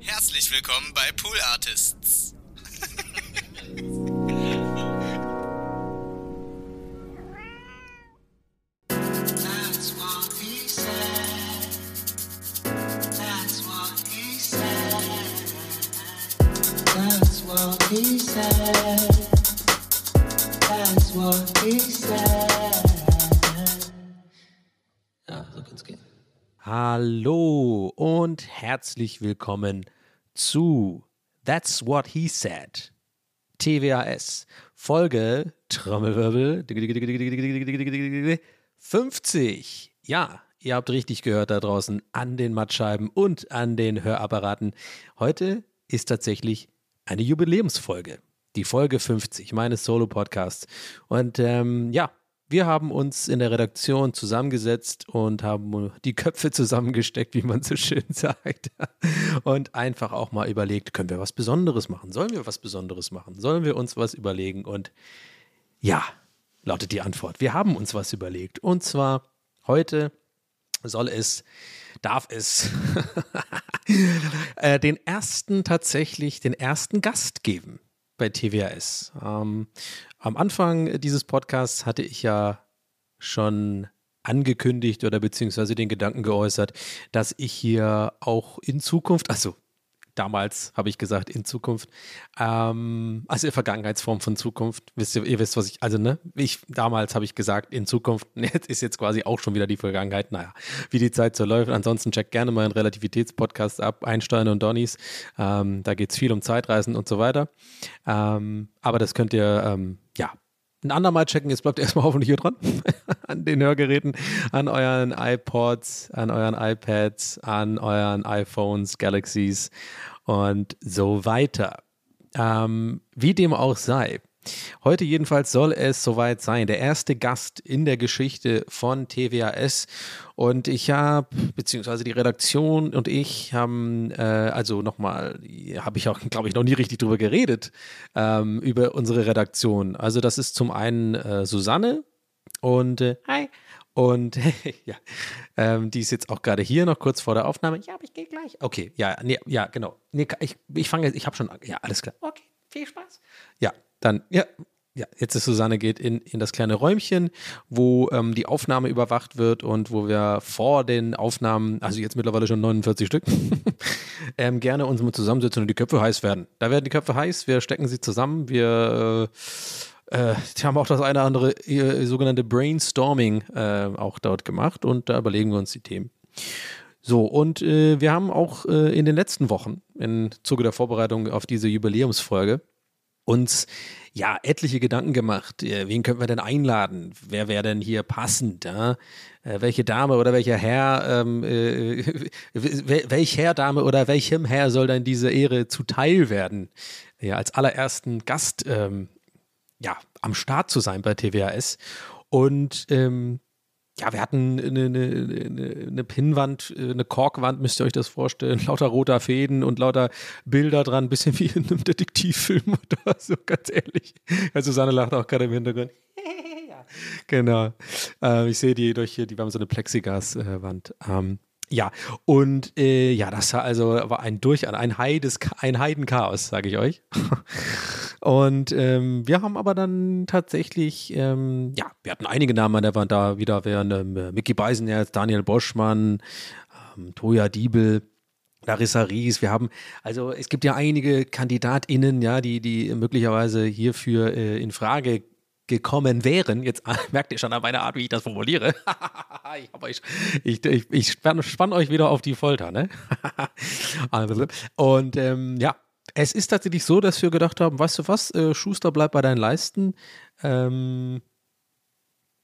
Herzlich willkommen bei Pool Artists. He said. Hallo und herzlich willkommen zu That's What He Said. TWAS. Folge Trommelwirbel 50. Ja, ihr habt richtig gehört da draußen an den Mattscheiben und an den Hörapparaten. Heute ist tatsächlich eine Jubiläumsfolge. Die Folge 50 meines Solo-Podcasts. Und ähm, ja, wir haben uns in der Redaktion zusammengesetzt und haben die Köpfe zusammengesteckt, wie man so schön sagt. Und einfach auch mal überlegt, können wir was Besonderes machen? Sollen wir was Besonderes machen? Sollen wir uns was überlegen? Und ja, lautet die Antwort. Wir haben uns was überlegt. Und zwar heute soll es, darf es äh, den ersten tatsächlich, den ersten Gast geben bei TWAS. Ähm, am Anfang dieses Podcasts hatte ich ja schon angekündigt oder beziehungsweise den Gedanken geäußert, dass ich hier auch in Zukunft, also damals habe ich gesagt, in Zukunft, ähm, also in Vergangenheitsform von Zukunft, wisst ihr, ihr wisst, was ich, also ne, ich, damals habe ich gesagt, in Zukunft, jetzt ist jetzt quasi auch schon wieder die Vergangenheit, naja, wie die Zeit so läuft. Ansonsten checkt gerne mal einen Relativitätspodcast ab, Einstein und Donnys, ähm, da geht es viel um Zeitreisen und so weiter. Ähm, aber das könnt ihr, ähm, ja, ein andermal checken. Jetzt bleibt erstmal hoffentlich hier dran. an den Hörgeräten, an euren iPods, an euren iPads, an euren iPhones, Galaxies und so weiter. Ähm, wie dem auch sei. Heute jedenfalls soll es soweit sein. Der erste Gast in der Geschichte von TWAS. Und ich habe, beziehungsweise die Redaktion und ich haben, äh, also nochmal, habe ich auch, glaube ich, noch nie richtig drüber geredet, ähm, über unsere Redaktion. Also das ist zum einen äh, Susanne und äh, hi. Und ja, ähm, die ist jetzt auch gerade hier noch kurz vor der Aufnahme. Ja, aber ich gehe gleich. Okay, ja, nee, ja, genau. Nee, ich, ich fange jetzt, ich habe schon, ja, alles klar. Okay, viel Spaß. Ja, dann, ja, ja, jetzt ist Susanne geht in, in das kleine Räumchen, wo ähm, die Aufnahme überwacht wird und wo wir vor den Aufnahmen, also jetzt mittlerweile schon 49 Stück, ähm, gerne uns mal zusammensetzen und die Köpfe heiß werden. Da werden die Köpfe heiß, wir stecken sie zusammen, wir äh, äh, haben auch das eine oder andere äh, sogenannte Brainstorming äh, auch dort gemacht und da überlegen wir uns die Themen. So, und äh, wir haben auch äh, in den letzten Wochen im Zuge der Vorbereitung auf diese Jubiläumsfolge uns ja etliche Gedanken gemacht. Äh, wen könnten wir denn einladen? Wer wäre denn hier passend? Ja? Äh, welche Dame oder welcher Herr, ähm, äh, welch Herr, Dame oder welchem Herr soll denn diese Ehre zuteil werden? Ja, als allerersten Gast ähm, ja, am Start zu sein bei TWAS. Und ähm, ja, wir hatten eine, eine, eine, Pinnwand, eine Korkwand, müsst ihr euch das vorstellen, lauter roter Fäden und lauter Bilder dran, ein bisschen wie in einem Detektivfilm oder so, ganz ehrlich. Ja, Susanne lacht auch gerade im Hintergrund. ja, genau. Äh, ich sehe die durch hier, die haben so eine Plexigaswand. Ähm, ja, und äh, ja, das war also war ein durch ein Heides, ein Heidenchaos, sage ich euch. und ähm, wir haben aber dann tatsächlich, ähm, ja, wir hatten einige Namen an der Wand da wieder, wären ähm, Mickey Beisenherz, Daniel Boschmann, ähm, Toja Diebel. Larissa Ries, wir haben, also es gibt ja einige KandidatInnen, ja, die, die möglicherweise hierfür äh, in Frage gekommen wären, jetzt merkt ihr schon an meiner Art, wie ich das formuliere. ich, euch, ich, ich, ich spann, spann euch wieder auf die Folter, ne? Und ähm, ja, es ist tatsächlich so, dass wir gedacht haben, weißt du was, äh, Schuster, bleib bei deinen Leisten. Ähm,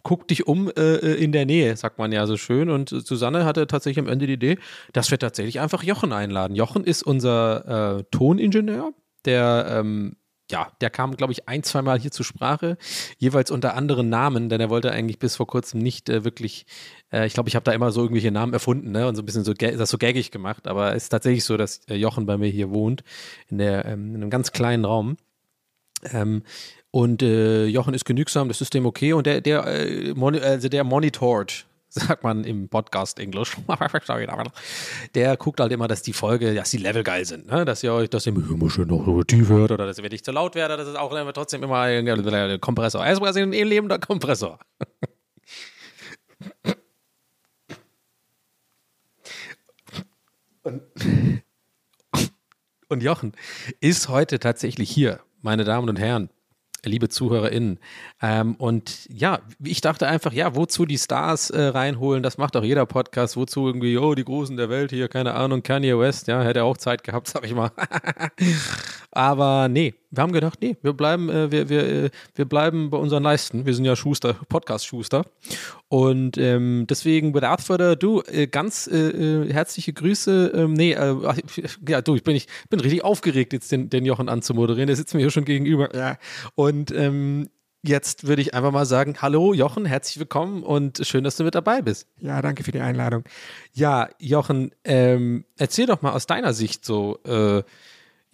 guck dich um äh, in der Nähe, sagt man ja so schön. Und Susanne hatte tatsächlich am Ende die Idee, dass wir tatsächlich einfach Jochen einladen. Jochen ist unser äh, Toningenieur, der ähm, ja, der kam, glaube ich, ein, zweimal hier zur Sprache, jeweils unter anderen Namen, denn er wollte eigentlich bis vor kurzem nicht äh, wirklich, äh, ich glaube, ich habe da immer so irgendwelche Namen erfunden, ne, und so ein bisschen so, das so gaggig gemacht, aber es ist tatsächlich so, dass äh, Jochen bei mir hier wohnt, in, der, ähm, in einem ganz kleinen Raum. Ähm, und äh, Jochen ist genügsam, das ist dem okay und der, der, äh, also der monitort sagt man im Podcast Englisch. Der guckt halt immer, dass die Folge, dass die Level geil sind, ne? dass ihr euch das immer schön noch tief hört oder dass ihr nicht zu laut werde, das ist auch immer trotzdem immer ein Kompressor. Er ist quasi ein lebender Kompressor. Und, und Jochen ist heute tatsächlich hier, meine Damen und Herren liebe ZuhörerInnen. Ähm, und ja, ich dachte einfach, ja, wozu die Stars äh, reinholen, das macht auch jeder Podcast. Wozu irgendwie, oh, die Großen der Welt hier, keine Ahnung, Kanye West, ja, hätte auch Zeit gehabt, sag ich mal. Aber nee, wir haben gedacht, nee, wir bleiben, äh, wir, wir, äh, wir bleiben bei unseren Leisten. Wir sind ja Schuster, Podcast-Schuster. Und ähm, deswegen, without further ado, äh, ganz äh, äh, herzliche Grüße. Ähm, nee, äh, ja, du, ich bin, ich bin richtig aufgeregt, jetzt den, den Jochen anzumoderieren. Der sitzt mir hier schon gegenüber. Ja. Und ähm, jetzt würde ich einfach mal sagen, hallo Jochen, herzlich willkommen und schön, dass du mit dabei bist. Ja, danke für die Einladung. Ja, Jochen, ähm, erzähl doch mal aus deiner Sicht so, äh,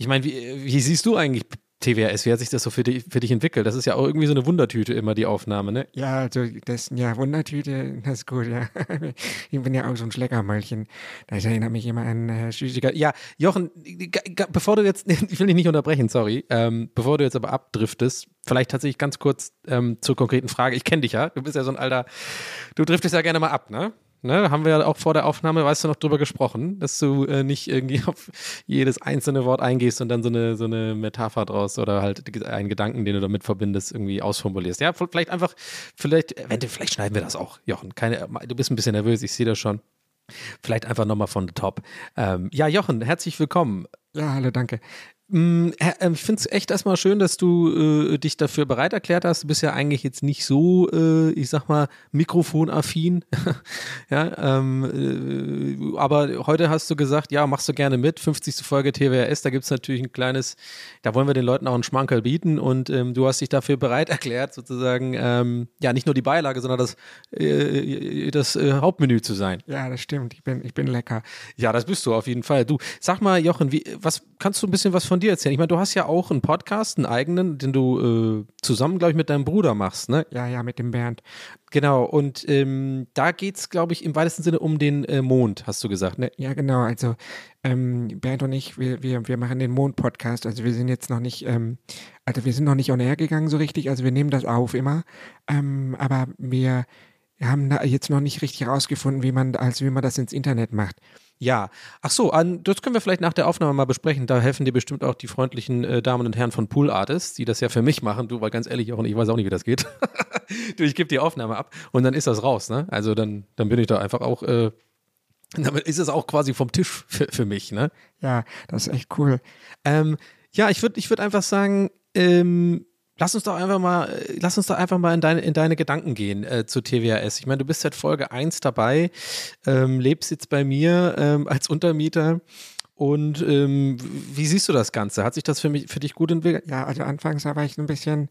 ich meine, wie, wie, siehst du eigentlich TWRS, wie hat sich das so für dich, für dich entwickelt? Das ist ja auch irgendwie so eine Wundertüte immer, die Aufnahme, ne? Ja, also das, ja, Wundertüte, das ist gut, ja. Ich bin ja auch so ein Schleckermäulchen. Das erinnert mich immer an äh, Süßigkeit. Ja, Jochen, bevor du jetzt, ich will dich nicht unterbrechen, sorry, ähm, bevor du jetzt aber abdriftest, vielleicht tatsächlich ganz kurz ähm, zur konkreten Frage. Ich kenne dich ja, du bist ja so ein alter, du driftest ja gerne mal ab, ne? Ne, haben wir ja auch vor der Aufnahme, weißt du, noch drüber gesprochen, dass du äh, nicht irgendwie auf jedes einzelne Wort eingehst und dann so eine, so eine Metapher draus oder halt einen Gedanken, den du damit verbindest, irgendwie ausformulierst. Ja, vielleicht einfach, vielleicht, vielleicht schneiden wir das auch, Jochen. Keine, du bist ein bisschen nervös, ich sehe das schon. Vielleicht einfach nochmal von the top. Ähm, ja, Jochen, herzlich willkommen. Ja, hallo, danke. Mm, ähm, ich finde es echt erstmal schön, dass du äh, dich dafür bereit erklärt hast. Du bist ja eigentlich jetzt nicht so, äh, ich sag mal, mikrofonaffin. ja, ähm, äh, aber heute hast du gesagt, ja, machst du gerne mit. 50. Folge TWRS, da gibt es natürlich ein kleines, da wollen wir den Leuten auch einen Schmankerl bieten und ähm, du hast dich dafür bereit erklärt, sozusagen, ähm, ja, nicht nur die Beilage, sondern das, äh, das äh, Hauptmenü zu sein. Ja, das stimmt. Ich bin, ich bin lecker. Ja, das bist du auf jeden Fall. Du, sag mal, Jochen, wie, was kannst du ein bisschen was von dir erzählen? Ich meine, du hast ja auch einen Podcast, einen eigenen, den du äh, zusammen, glaube ich, mit deinem Bruder machst, ne? Ja, ja, mit dem Bernd. Genau, und ähm, da geht es, glaube ich, im weitesten Sinne um den äh, Mond, hast du gesagt, ne? Ja, genau. Also ähm, Bernd und ich, wir, wir, wir machen den Mond-Podcast. Also wir sind jetzt noch nicht, ähm, also wir sind noch nicht on air gegangen so richtig. Also wir nehmen das auf immer. Ähm, aber wir haben da jetzt noch nicht richtig herausgefunden, wie man, also wie man das ins Internet macht. Ja, ach so, an, das können wir vielleicht nach der Aufnahme mal besprechen. Da helfen dir bestimmt auch die freundlichen äh, Damen und Herren von Pool Artists, die das ja für mich machen. Du, weil ganz ehrlich, auch ich weiß auch nicht, wie das geht. du, ich gebe die Aufnahme ab und dann ist das raus, ne? Also dann, dann bin ich da einfach auch, äh, damit ist es auch quasi vom Tisch für, für mich, ne? Ja, das ist echt cool. Ähm, ja, ich würde ich würd einfach sagen, ähm, Lass uns doch einfach mal, äh, lass uns doch einfach mal in deine, in deine Gedanken gehen äh, zu TWAS. Ich meine, du bist seit Folge 1 dabei, ähm, lebst jetzt bei mir ähm, als Untermieter. Und ähm, wie siehst du das Ganze? Hat sich das für mich für dich gut entwickelt? Ja, also anfangs war ich ein bisschen,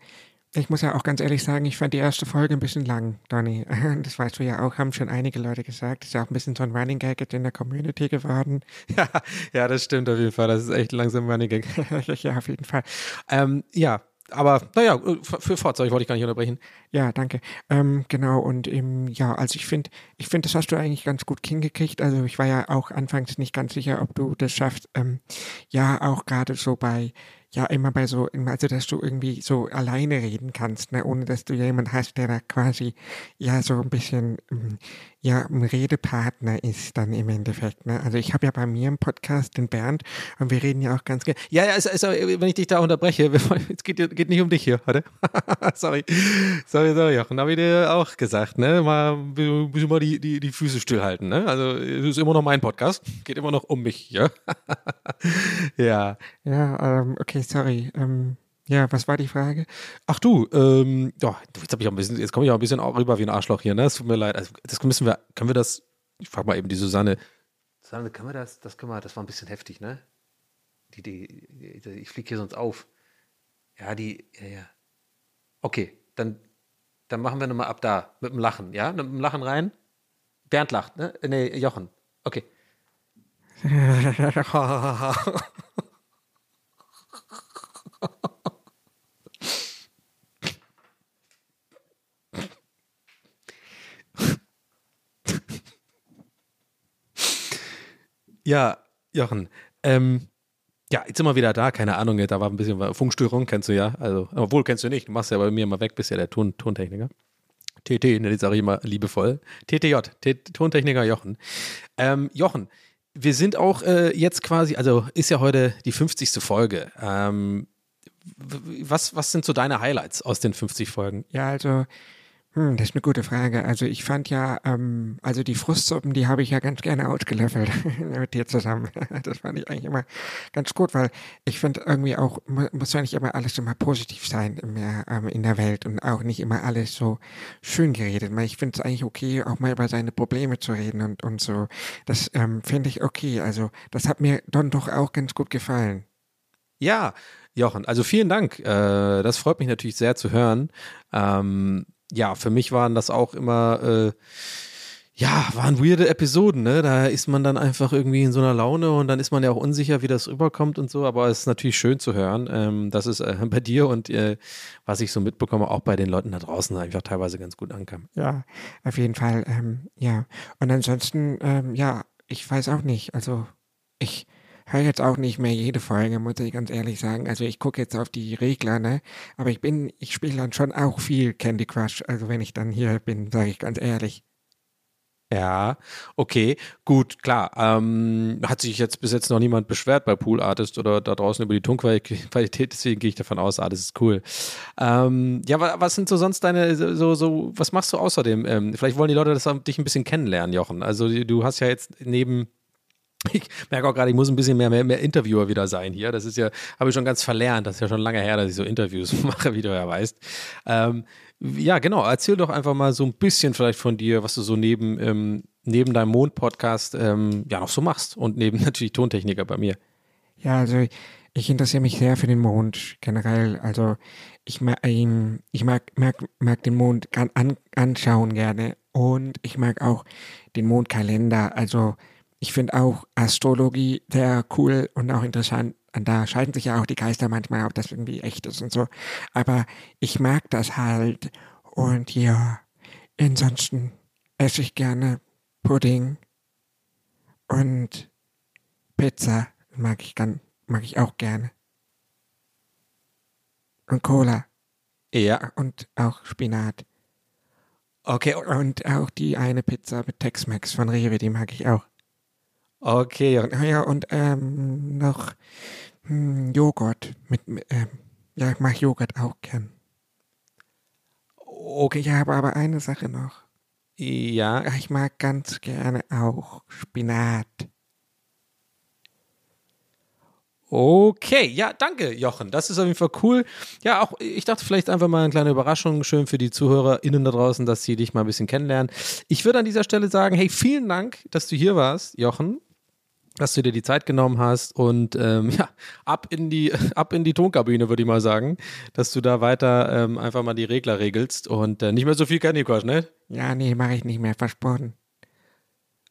ich muss ja auch ganz ehrlich sagen, ich fand die erste Folge ein bisschen lang, Donny. Das weißt du ja auch, haben schon einige Leute gesagt. Das ist ja auch ein bisschen so ein Running Gag in der Community geworden. Ja, ja, das stimmt auf jeden Fall. Das ist echt langsam Running Gag. ja, auf jeden Fall. Ähm, ja, aber naja, für Fahrzeug wollte ich gar nicht unterbrechen. Ja, danke. Ähm, genau, und ähm, ja, also ich finde, ich finde, das hast du eigentlich ganz gut hingekriegt. Also ich war ja auch anfangs nicht ganz sicher, ob du das schaffst. Ähm, ja, auch gerade so bei ja immer bei so, also dass du irgendwie so alleine reden kannst, ne, ohne dass du jemand hast, der da quasi ja so ein bisschen ähm, ja ein Redepartner ist dann im Endeffekt. Ne? Also ich habe ja bei mir im Podcast den Bernd und wir reden ja auch ganz gerne. Ja, ja, also, also, wenn ich dich da unterbreche, es geht, geht nicht um dich hier, oder? sorry, sorry, sorry, Jochen, habe ich dir auch gesagt, ne? Mal, müssen mal die, die, die Füße stillhalten, ne? Also es ist immer noch mein Podcast, geht immer noch um mich, ja? ja. Ja, ähm, okay, sorry. Ähm, ja, was war die Frage? Ach du, ähm, oh, jetzt, ich auch ein bisschen, jetzt komme ich auch ein bisschen rüber wie ein Arschloch hier, ne? Es tut mir leid. Also, das müssen wir, können wir das, ich frage mal eben die Susanne. Susanne, können wir das, das können wir, das war ein bisschen heftig, ne? Die, die, die ich fliege hier sonst auf. Ja, die, ja, ja. Okay, dann, dann machen wir nochmal ab da, mit dem Lachen, ja? Mit dem Lachen rein. Bernd lacht, ne? Nee, Jochen. Okay. Ja, Jochen. Ähm, ja, jetzt sind wir wieder da. Keine Ahnung, da war ein bisschen Funkstörung, kennst du ja. Also, obwohl kennst du nicht. Du machst ja bei mir immer weg, bist ja der Ton, Tontechniker. TT, ne, sage ich immer liebevoll. TTJ, T Tontechniker Jochen. Ähm, Jochen, wir sind auch äh, jetzt quasi, also ist ja heute die 50. Folge. Ähm, was, was sind so deine Highlights aus den 50 Folgen? Ja, also hm, das ist eine gute Frage. Also ich fand ja, ähm, also die Frustsuppen, die habe ich ja ganz gerne ausgelöffelt mit dir zusammen. Das fand ich eigentlich immer ganz gut, weil ich finde irgendwie auch, muss ja nicht immer alles immer positiv sein in der, ähm, in der Welt und auch nicht immer alles so schön geredet. Ich finde es eigentlich okay, auch mal über seine Probleme zu reden und, und so. Das ähm, finde ich okay. Also das hat mir dann doch auch ganz gut gefallen. Ja, Jochen, also vielen Dank. Äh, das freut mich natürlich sehr zu hören. Ähm, ja, für mich waren das auch immer, äh, ja, waren weirde Episoden, ne? Da ist man dann einfach irgendwie in so einer Laune und dann ist man ja auch unsicher, wie das rüberkommt und so, aber es ist natürlich schön zu hören, ähm, dass es äh, bei dir und äh, was ich so mitbekomme, auch bei den Leuten da draußen einfach teilweise ganz gut ankam. Ja, auf jeden Fall, ähm, ja. Und ansonsten, ähm, ja, ich weiß auch nicht, also ich höre jetzt auch nicht mehr jede Folge, muss ich ganz ehrlich sagen. Also ich gucke jetzt auf die Regler, ne? Aber ich bin, ich spiele dann schon auch viel Candy Crush. Also wenn ich dann hier bin, sage ich ganz ehrlich. Ja, okay, gut, klar. Ähm, hat sich jetzt bis jetzt noch niemand beschwert bei Pool Artist oder da draußen über die Tonqualität, deswegen gehe ich davon aus, ah, das ist cool. Ähm, ja, was sind so sonst deine, so, so, was machst du außerdem? Ähm, vielleicht wollen die Leute das dich ein bisschen kennenlernen, Jochen. Also du hast ja jetzt neben ich merke auch gerade, ich muss ein bisschen mehr, mehr, mehr Interviewer wieder sein hier. Das ist ja, habe ich schon ganz verlernt. Das ist ja schon lange her, dass ich so Interviews mache, wie du ja weißt. Ähm, ja, genau. Erzähl doch einfach mal so ein bisschen vielleicht von dir, was du so neben, ähm, neben deinem Mond-Podcast ähm, ja noch so machst und neben natürlich Tontechniker bei mir. Ja, also ich interessiere mich sehr für den Mond generell. Also ich mag ihn, ich mag, mag, mag den Mond an, anschauen gerne und ich mag auch den Mondkalender. Also ich finde auch Astrologie sehr cool und auch interessant. Und da scheiden sich ja auch die Geister manchmal, ob das irgendwie echt ist und so. Aber ich mag das halt. Und ja, ansonsten esse ich gerne Pudding und Pizza mag ich ganz, mag ich auch gerne. Und Cola. Ja. Und auch Spinat. Okay. Und auch die eine Pizza mit Tex-Mex von Rewe, die mag ich auch. Okay. Ja, ja und ähm, noch hm, Joghurt. Mit, ähm, ja, ich mag Joghurt auch gern. Okay, ich habe aber eine Sache noch. Ja. Ich mag ganz gerne auch Spinat. Okay, ja, danke, Jochen. Das ist auf jeden Fall cool. Ja, auch ich dachte vielleicht einfach mal eine kleine Überraschung, schön für die ZuhörerInnen da draußen, dass sie dich mal ein bisschen kennenlernen. Ich würde an dieser Stelle sagen, hey, vielen Dank, dass du hier warst, Jochen dass du dir die Zeit genommen hast und ähm, ja, ab in die, ab in die Tonkabine, würde ich mal sagen, dass du da weiter ähm, einfach mal die Regler regelst und äh, nicht mehr so viel Candy Crush, ne? Ja, nee, mache ich nicht mehr, versprochen.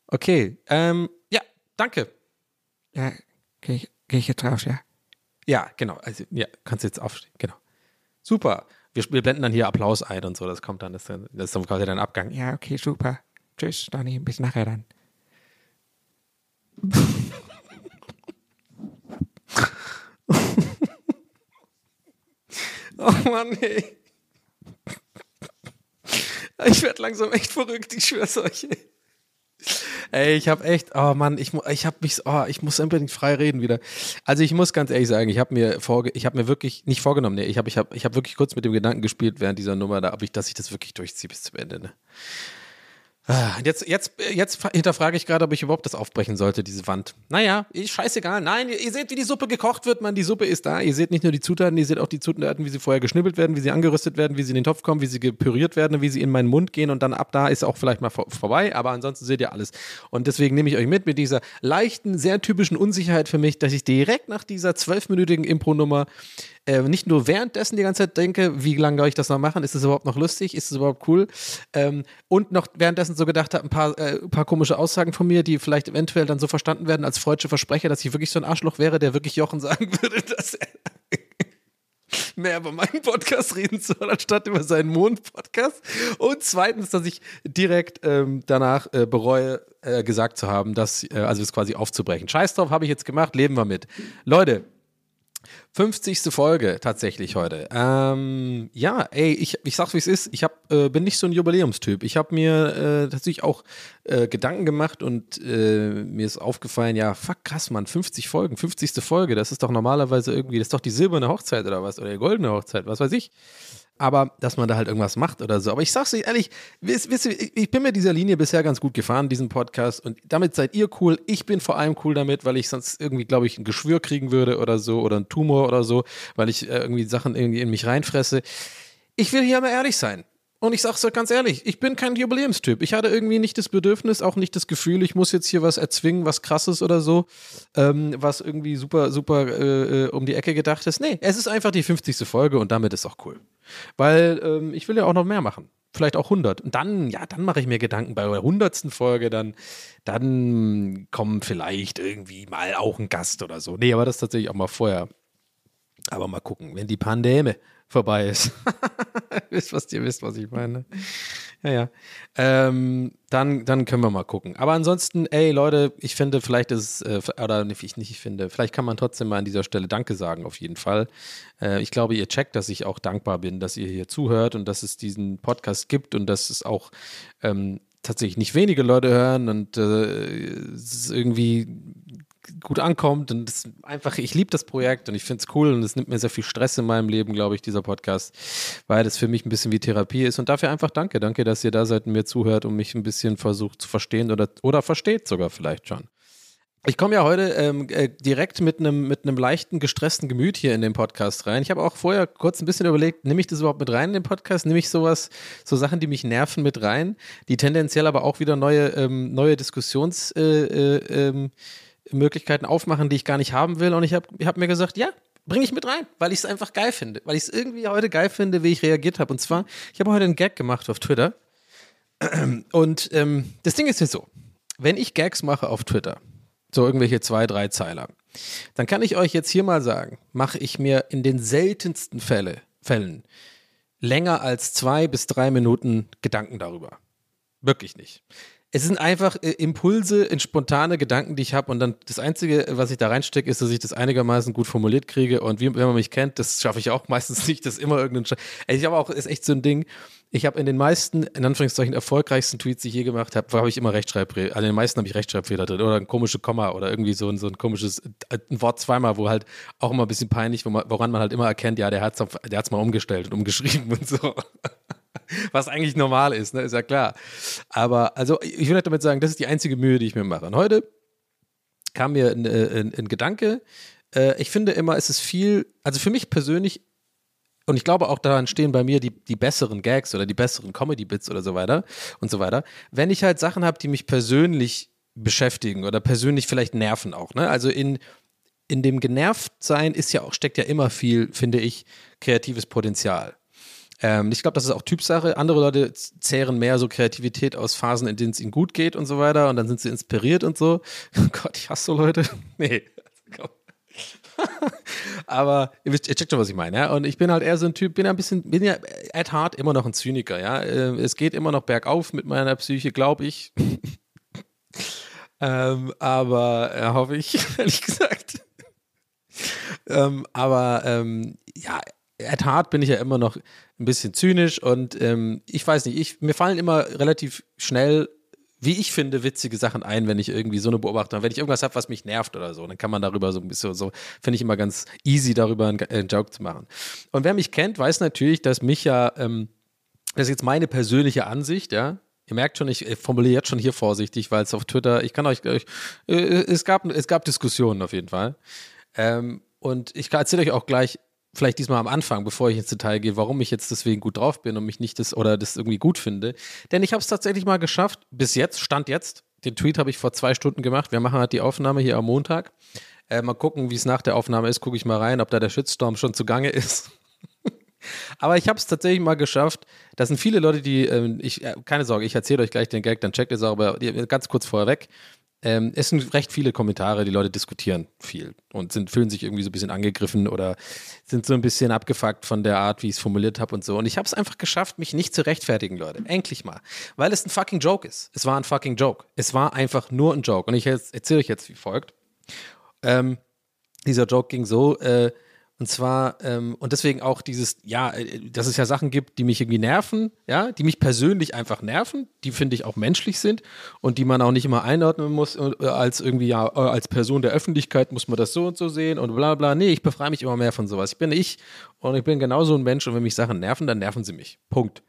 Okay, ähm, ja, danke. Ja, gehe ich, geh ich jetzt raus, ja? Ja, genau, also, ja, kannst jetzt aufstehen, genau. Super. Wir, wir blenden dann hier Applaus ein und so, das kommt dann, das, das ist dann quasi dein Abgang. Ja, okay, super. Tschüss, Donny, bis nachher dann. oh Mann, ey. Ich werde langsam echt verrückt, ich schwör's euch. Ey, ich habe echt, oh Mann, ich, ich habe mich, oh, ich muss unbedingt frei reden wieder. Also ich muss ganz ehrlich sagen, ich habe mir vorge, ich habe mir wirklich nicht vorgenommen, nee, ich habe, ich habe, ich habe wirklich kurz mit dem Gedanken gespielt während dieser Nummer, da, ob ich, dass ich das wirklich durchziehe bis zum Ende. Ne? Ah, jetzt, jetzt, jetzt hinterfrage ich gerade, ob ich überhaupt das aufbrechen sollte, diese Wand. Naja, scheißegal. Nein, ihr seht, wie die Suppe gekocht wird, man. Die Suppe ist da. Ihr seht nicht nur die Zutaten, ihr seht auch die Zutaten, wie sie vorher geschnibbelt werden, wie sie angerüstet werden, wie sie in den Topf kommen, wie sie gepüriert werden, wie sie in meinen Mund gehen und dann ab da ist auch vielleicht mal vor, vorbei. Aber ansonsten seht ihr alles. Und deswegen nehme ich euch mit mit dieser leichten, sehr typischen Unsicherheit für mich, dass ich direkt nach dieser zwölfminütigen Impro-Nummer äh, nicht nur währenddessen die ganze Zeit denke, wie lange soll ich das noch machen? Ist es überhaupt noch lustig? Ist es überhaupt cool? Ähm, und noch währenddessen so gedacht habe, ein paar, äh, ein paar komische Aussagen von mir, die vielleicht eventuell dann so verstanden werden als freudsche Versprecher, dass ich wirklich so ein Arschloch wäre, der wirklich Jochen sagen würde, dass er mehr über meinen Podcast reden soll, anstatt über seinen Mond-Podcast. Und zweitens, dass ich direkt ähm, danach äh, bereue, äh, gesagt zu haben, dass, äh, also es quasi aufzubrechen. Scheiß drauf, habe ich jetzt gemacht, leben wir mit. Leute, 50. Folge tatsächlich heute. Ähm, ja, ey, ich, ich sag's wie es ist. Ich hab, äh, bin nicht so ein Jubiläumstyp. Ich habe mir äh, tatsächlich auch äh, Gedanken gemacht und äh, mir ist aufgefallen, ja, fuck, krass, Mann, 50 Folgen, 50. Folge, das ist doch normalerweise irgendwie, das ist doch die silberne Hochzeit oder was, oder die goldene Hochzeit, was weiß ich aber dass man da halt irgendwas macht oder so. Aber ich sag's euch ehrlich, wisst, wisst, ich bin mit dieser Linie bisher ganz gut gefahren, diesen Podcast, und damit seid ihr cool. Ich bin vor allem cool damit, weil ich sonst irgendwie, glaube ich, ein Geschwür kriegen würde oder so oder einen Tumor oder so, weil ich äh, irgendwie Sachen irgendwie in mich reinfresse. Ich will hier aber ehrlich sein. Und ich sag's euch ganz ehrlich, ich bin kein Jubiläumstyp. Ich hatte irgendwie nicht das Bedürfnis, auch nicht das Gefühl, ich muss jetzt hier was erzwingen, was krasses oder so, ähm, was irgendwie super, super äh, äh um die Ecke gedacht ist. Nee, es ist einfach die 50. Folge und damit ist auch cool. Weil ähm, ich will ja auch noch mehr machen. Vielleicht auch 100. Und dann, ja, dann mache ich mir Gedanken bei der 100. Folge, dann, dann kommen vielleicht irgendwie mal auch ein Gast oder so. Nee, aber das tatsächlich auch mal vorher. Aber mal gucken, wenn die Pandemie vorbei ist. wisst, was ihr wisst, was ich meine. Ja, ja. Ähm, dann, dann können wir mal gucken. Aber ansonsten, ey, Leute, ich finde, vielleicht ist äh, oder nicht, ich nicht, ich finde, vielleicht kann man trotzdem mal an dieser Stelle Danke sagen, auf jeden Fall. Äh, ich glaube, ihr checkt, dass ich auch dankbar bin, dass ihr hier zuhört und dass es diesen Podcast gibt und dass es auch ähm, tatsächlich nicht wenige Leute hören und äh, es ist irgendwie gut ankommt und das einfach, ich liebe das Projekt und ich finde es cool und es nimmt mir sehr viel Stress in meinem Leben, glaube ich, dieser Podcast, weil das für mich ein bisschen wie Therapie ist und dafür einfach danke. Danke, dass ihr da seid und mir zuhört und mich ein bisschen versucht zu verstehen oder, oder versteht sogar vielleicht schon. Ich komme ja heute ähm, äh, direkt mit einem mit leichten gestressten Gemüt hier in den Podcast rein. Ich habe auch vorher kurz ein bisschen überlegt, nehme ich das überhaupt mit rein in den Podcast? Nehme ich sowas, so Sachen, die mich nerven, mit rein, die tendenziell aber auch wieder neue ähm, neue Diskussions äh, äh, ähm, Möglichkeiten aufmachen, die ich gar nicht haben will. Und ich habe hab mir gesagt, ja, bringe ich mit rein, weil ich es einfach geil finde. Weil ich es irgendwie heute geil finde, wie ich reagiert habe. Und zwar, ich habe heute einen Gag gemacht auf Twitter. Und ähm, das Ding ist jetzt so, wenn ich Gags mache auf Twitter, so irgendwelche zwei, drei Zeiler, dann kann ich euch jetzt hier mal sagen, mache ich mir in den seltensten Fälle, Fällen länger als zwei bis drei Minuten Gedanken darüber. Wirklich nicht es sind einfach äh, Impulse in spontane Gedanken, die ich habe. Und dann das Einzige, was ich da reinstecke, ist, dass ich das einigermaßen gut formuliert kriege. Und wie, wenn man mich kennt, das schaffe ich auch meistens nicht, das immer irgendein. Sch ich habe auch, ist echt so ein Ding. Ich habe in den meisten, in Anführungszeichen, erfolgreichsten Tweets, die ich je gemacht habe, habe ich immer Rechtschreibfehler. Also in den meisten habe ich Rechtschreibfehler drin oder ein komisches Komma oder irgendwie so ein, so ein komisches äh, ein Wort zweimal, wo halt auch immer ein bisschen peinlich, woran man halt immer erkennt, ja, der hat es der hat's mal umgestellt und umgeschrieben und so. Was eigentlich normal ist, ne? ist ja klar. Aber also ich will damit sagen, das ist die einzige Mühe, die ich mir mache. Und heute kam mir ein, äh, ein, ein Gedanke. Äh, ich finde immer, es ist viel, also für mich persönlich, und ich glaube auch daran stehen bei mir die, die besseren Gags oder die besseren Comedy-Bits oder so weiter und so weiter. Wenn ich halt Sachen habe, die mich persönlich beschäftigen oder persönlich vielleicht nerven auch. Ne? Also in, in dem Genervtsein ist ja auch, steckt ja immer viel, finde ich, kreatives Potenzial. Ähm, ich glaube, das ist auch Typsache. Andere Leute zehren mehr so Kreativität aus Phasen, in denen es ihnen gut geht und so weiter. Und dann sind sie inspiriert und so. Oh Gott, ich hasse so Leute. Nee. Aber ihr, wisst, ihr checkt schon, was ich meine, ja. Und ich bin halt eher so ein Typ, bin ein bisschen, bin ja at heart immer noch ein Zyniker, ja. Äh, es geht immer noch bergauf mit meiner Psyche, glaube ich. ähm, aber äh, hoffe ich, ehrlich gesagt. ähm, aber ähm, ja, at heart bin ich ja immer noch ein bisschen zynisch und ähm, ich weiß nicht, ich, mir fallen immer relativ schnell, wie ich finde, witzige Sachen ein, wenn ich irgendwie so eine Beobachtung habe. Wenn ich irgendwas habe, was mich nervt oder so, dann kann man darüber so ein bisschen so, finde ich immer ganz easy, darüber einen, einen, Joke zu machen. Und wer mich kennt, weiß natürlich, dass mich ja, ähm, das ist jetzt meine persönliche Ansicht, ja, Ihr merkt schon, ich formuliere jetzt schon hier vorsichtig, weil es auf Twitter, ich kann euch, äh, es, gab, es gab Diskussionen auf jeden Fall. Ähm, und ich erzähle euch auch gleich, vielleicht diesmal am Anfang, bevor ich ins Detail gehe, warum ich jetzt deswegen gut drauf bin und mich nicht das oder das irgendwie gut finde. Denn ich habe es tatsächlich mal geschafft, bis jetzt, Stand jetzt. Den Tweet habe ich vor zwei Stunden gemacht. Wir machen halt die Aufnahme hier am Montag. Äh, mal gucken, wie es nach der Aufnahme ist. Gucke ich mal rein, ob da der Shitstorm schon zugange ist. Aber ich habe es tatsächlich mal geschafft. Das sind viele Leute, die, äh, ich, äh, keine Sorge, ich erzähle euch gleich den Gag, dann checkt es auch, aber ganz kurz vorher weg. Ähm, es sind recht viele Kommentare, die Leute diskutieren viel und sind, fühlen sich irgendwie so ein bisschen angegriffen oder sind so ein bisschen abgefuckt von der Art, wie ich es formuliert habe und so. Und ich habe es einfach geschafft, mich nicht zu rechtfertigen, Leute. Endlich mal. Weil es ein fucking Joke ist. Es war ein fucking Joke. Es war einfach nur ein Joke. Und ich erzähle euch jetzt wie folgt. Ähm, dieser Joke ging so, äh, und zwar, ähm, und deswegen auch dieses, ja, äh, dass es ja Sachen gibt, die mich irgendwie nerven, ja, die mich persönlich einfach nerven, die finde ich auch menschlich sind und die man auch nicht immer einordnen muss, äh, als irgendwie, ja, äh, als Person der Öffentlichkeit muss man das so und so sehen und bla bla. Nee, ich befreie mich immer mehr von sowas. Ich bin ich und ich bin genauso ein Mensch und wenn mich Sachen nerven, dann nerven sie mich. Punkt.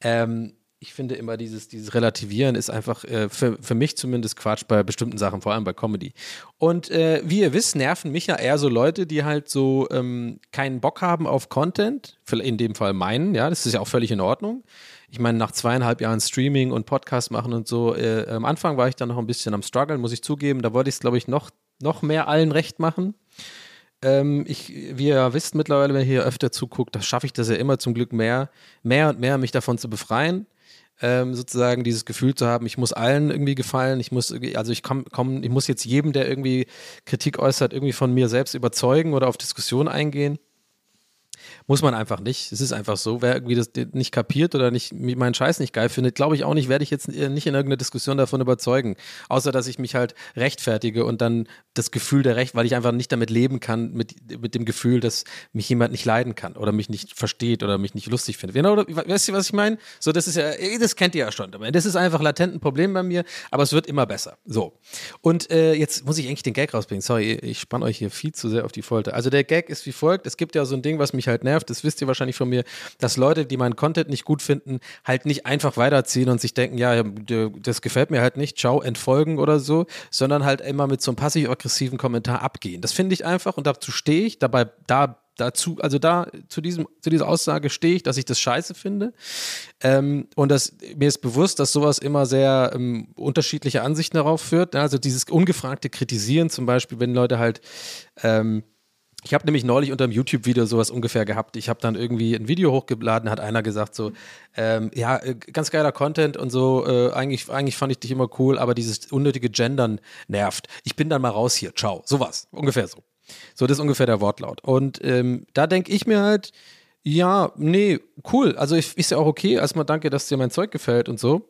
Ähm, ich finde immer dieses, dieses Relativieren ist einfach äh, für, für mich zumindest Quatsch bei bestimmten Sachen, vor allem bei Comedy. Und äh, wie ihr wisst, nerven mich ja eher so Leute, die halt so ähm, keinen Bock haben auf Content, in dem Fall meinen, ja, das ist ja auch völlig in Ordnung. Ich meine, nach zweieinhalb Jahren Streaming und Podcast machen und so, äh, am Anfang war ich dann noch ein bisschen am struggeln, muss ich zugeben. Da wollte ich es, glaube ich, noch, noch mehr allen recht machen. Ähm, ich, wie ihr wisst mittlerweile, wenn ihr hier öfter zuguckt, da schaffe ich das ja immer zum Glück mehr, mehr und mehr, mich davon zu befreien ähm, sozusagen dieses Gefühl zu haben, ich muss allen irgendwie gefallen, ich muss also ich komm, komm, ich muss jetzt jedem, der irgendwie Kritik äußert, irgendwie von mir selbst überzeugen oder auf Diskussion eingehen. Muss man einfach nicht. Es ist einfach so. Wer irgendwie das nicht kapiert oder nicht meinen Scheiß nicht geil findet, glaube ich auch nicht, werde ich jetzt äh, nicht in irgendeiner Diskussion davon überzeugen. Außer dass ich mich halt rechtfertige und dann das Gefühl der Recht, weil ich einfach nicht damit leben kann, mit, mit dem Gefühl, dass mich jemand nicht leiden kann oder mich nicht versteht oder mich nicht lustig findet. Genau, weißt du, was ich meine? So, das ist ja, eh, das kennt ihr ja schon. Das ist einfach latent ein Problem bei mir, aber es wird immer besser. So. Und äh, jetzt muss ich eigentlich den Gag rausbringen. Sorry, ich spanne euch hier viel zu sehr auf die Folter. Also der Gag ist wie folgt: Es gibt ja so ein Ding, was mich halt nervt nervt, das wisst ihr wahrscheinlich von mir, dass Leute, die meinen Content nicht gut finden, halt nicht einfach weiterziehen und sich denken, ja, das gefällt mir halt nicht, ciao, entfolgen oder so, sondern halt immer mit so einem passiv-aggressiven Kommentar abgehen. Das finde ich einfach und dazu stehe ich, dabei, da dazu, also da zu diesem, zu dieser Aussage stehe ich, dass ich das scheiße finde. Ähm, und das, mir ist bewusst, dass sowas immer sehr ähm, unterschiedliche Ansichten darauf führt. Also dieses ungefragte Kritisieren, zum Beispiel, wenn Leute halt ähm, ich habe nämlich neulich unter einem YouTube-Video sowas ungefähr gehabt. Ich habe dann irgendwie ein Video hochgeladen, hat einer gesagt so, ähm, ja, äh, ganz geiler Content und so, äh, eigentlich, eigentlich fand ich dich immer cool, aber dieses unnötige Gendern nervt. Ich bin dann mal raus hier, ciao. Sowas, ungefähr so. So, das ist ungefähr der Wortlaut. Und ähm, da denke ich mir halt, ja, nee, cool. Also ist ja auch okay. Erstmal danke, dass dir mein Zeug gefällt und so.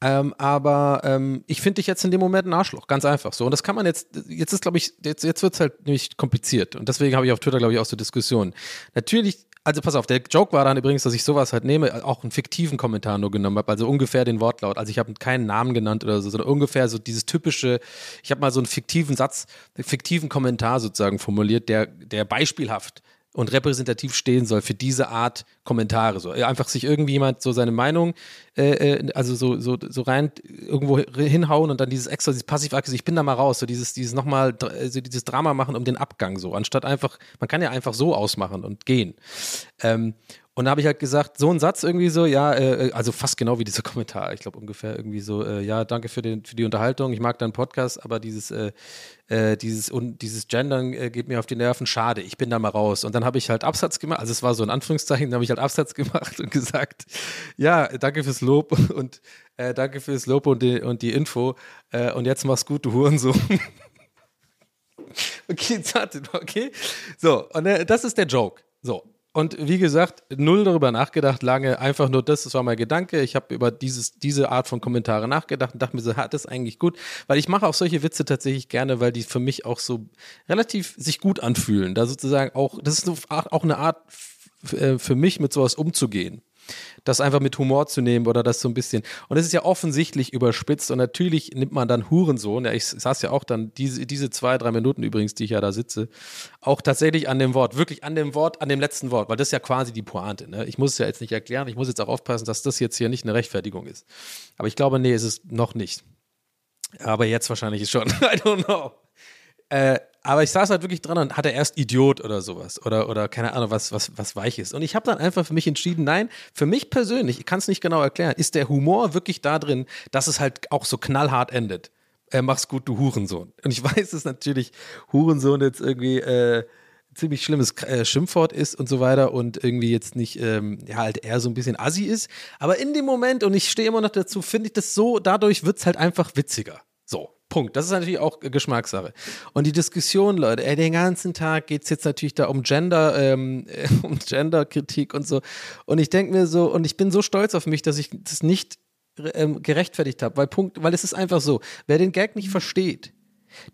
Ähm, aber ähm, ich finde dich jetzt in dem Moment ein Arschloch, ganz einfach so. Und das kann man jetzt, jetzt ist, glaube ich, jetzt, jetzt wird es halt nämlich kompliziert. Und deswegen habe ich auf Twitter, glaube ich, auch so Diskussionen. Natürlich, also pass auf, der Joke war dann übrigens, dass ich sowas halt nehme, auch einen fiktiven Kommentar nur genommen habe, also ungefähr den Wortlaut. Also ich habe keinen Namen genannt oder so, sondern ungefähr so dieses typische, ich habe mal so einen fiktiven Satz, fiktiven Kommentar sozusagen formuliert, der, der beispielhaft und repräsentativ stehen soll für diese Art Kommentare. So einfach sich irgendwie jemand so seine Meinung, äh, äh also so, so, so rein irgendwo hinhauen und dann dieses extra, dieses passiv aggressiv ich bin da mal raus, so dieses, dieses nochmal, also dieses Drama machen um den Abgang so, anstatt einfach, man kann ja einfach so ausmachen und gehen. Ähm, und da habe ich halt gesagt, so ein Satz irgendwie so, ja, äh, also fast genau wie dieser Kommentar. Ich glaube ungefähr irgendwie so, äh, ja, danke für, den, für die Unterhaltung, ich mag deinen Podcast, aber dieses, äh, äh dieses, und dieses Gendern äh, geht mir auf die Nerven, schade, ich bin da mal raus. Und dann habe ich halt Absatz gemacht, also es war so ein Anführungszeichen, dann habe ich halt Absatz gemacht und gesagt, ja, danke fürs Lob und äh, danke fürs Lob und die, und die Info. und jetzt mach's gut, du Hurensohn. okay, okay. So, und das ist der Joke. So, und wie gesagt, null darüber nachgedacht, lange, einfach nur das, das war mein Gedanke. Ich habe über dieses, diese Art von Kommentare nachgedacht und dachte mir so, hat das eigentlich gut? Weil ich mache auch solche Witze tatsächlich gerne, weil die für mich auch so relativ sich gut anfühlen. Da sozusagen auch, das ist auch eine Art äh, für mich, mit sowas umzugehen das einfach mit Humor zu nehmen oder das so ein bisschen. Und es ist ja offensichtlich überspitzt und natürlich nimmt man dann Hurensohn, ja, ich saß ja auch dann diese, diese zwei, drei Minuten übrigens, die ich ja da sitze, auch tatsächlich an dem Wort, wirklich an dem Wort, an dem letzten Wort, weil das ist ja quasi die Pointe. Ne? Ich muss es ja jetzt nicht erklären, ich muss jetzt auch aufpassen, dass das jetzt hier nicht eine Rechtfertigung ist. Aber ich glaube, nee, ist es noch nicht. Aber jetzt wahrscheinlich ist schon. I don't know. Äh, aber ich saß halt wirklich dran und hatte erst Idiot oder sowas oder, oder keine Ahnung, was, was, was weich ist. Und ich habe dann einfach für mich entschieden, nein, für mich persönlich, ich kann es nicht genau erklären, ist der Humor wirklich da drin, dass es halt auch so knallhart endet. Äh, mach's gut, du Hurensohn. Und ich weiß, dass natürlich Hurensohn jetzt irgendwie äh, ziemlich schlimmes äh, Schimpfwort ist und so weiter und irgendwie jetzt nicht, ähm, ja, halt eher so ein bisschen assi ist. Aber in dem Moment, und ich stehe immer noch dazu, finde ich das so, dadurch wird es halt einfach witziger. So, Punkt. Das ist natürlich auch Geschmackssache. Und die Diskussion, Leute, ey, den ganzen Tag geht es jetzt natürlich da um Gender, ähm, um Genderkritik und so. Und ich denke mir so, und ich bin so stolz auf mich, dass ich das nicht ähm, gerechtfertigt habe, weil Punkt, weil es ist einfach so, wer den Gag nicht versteht,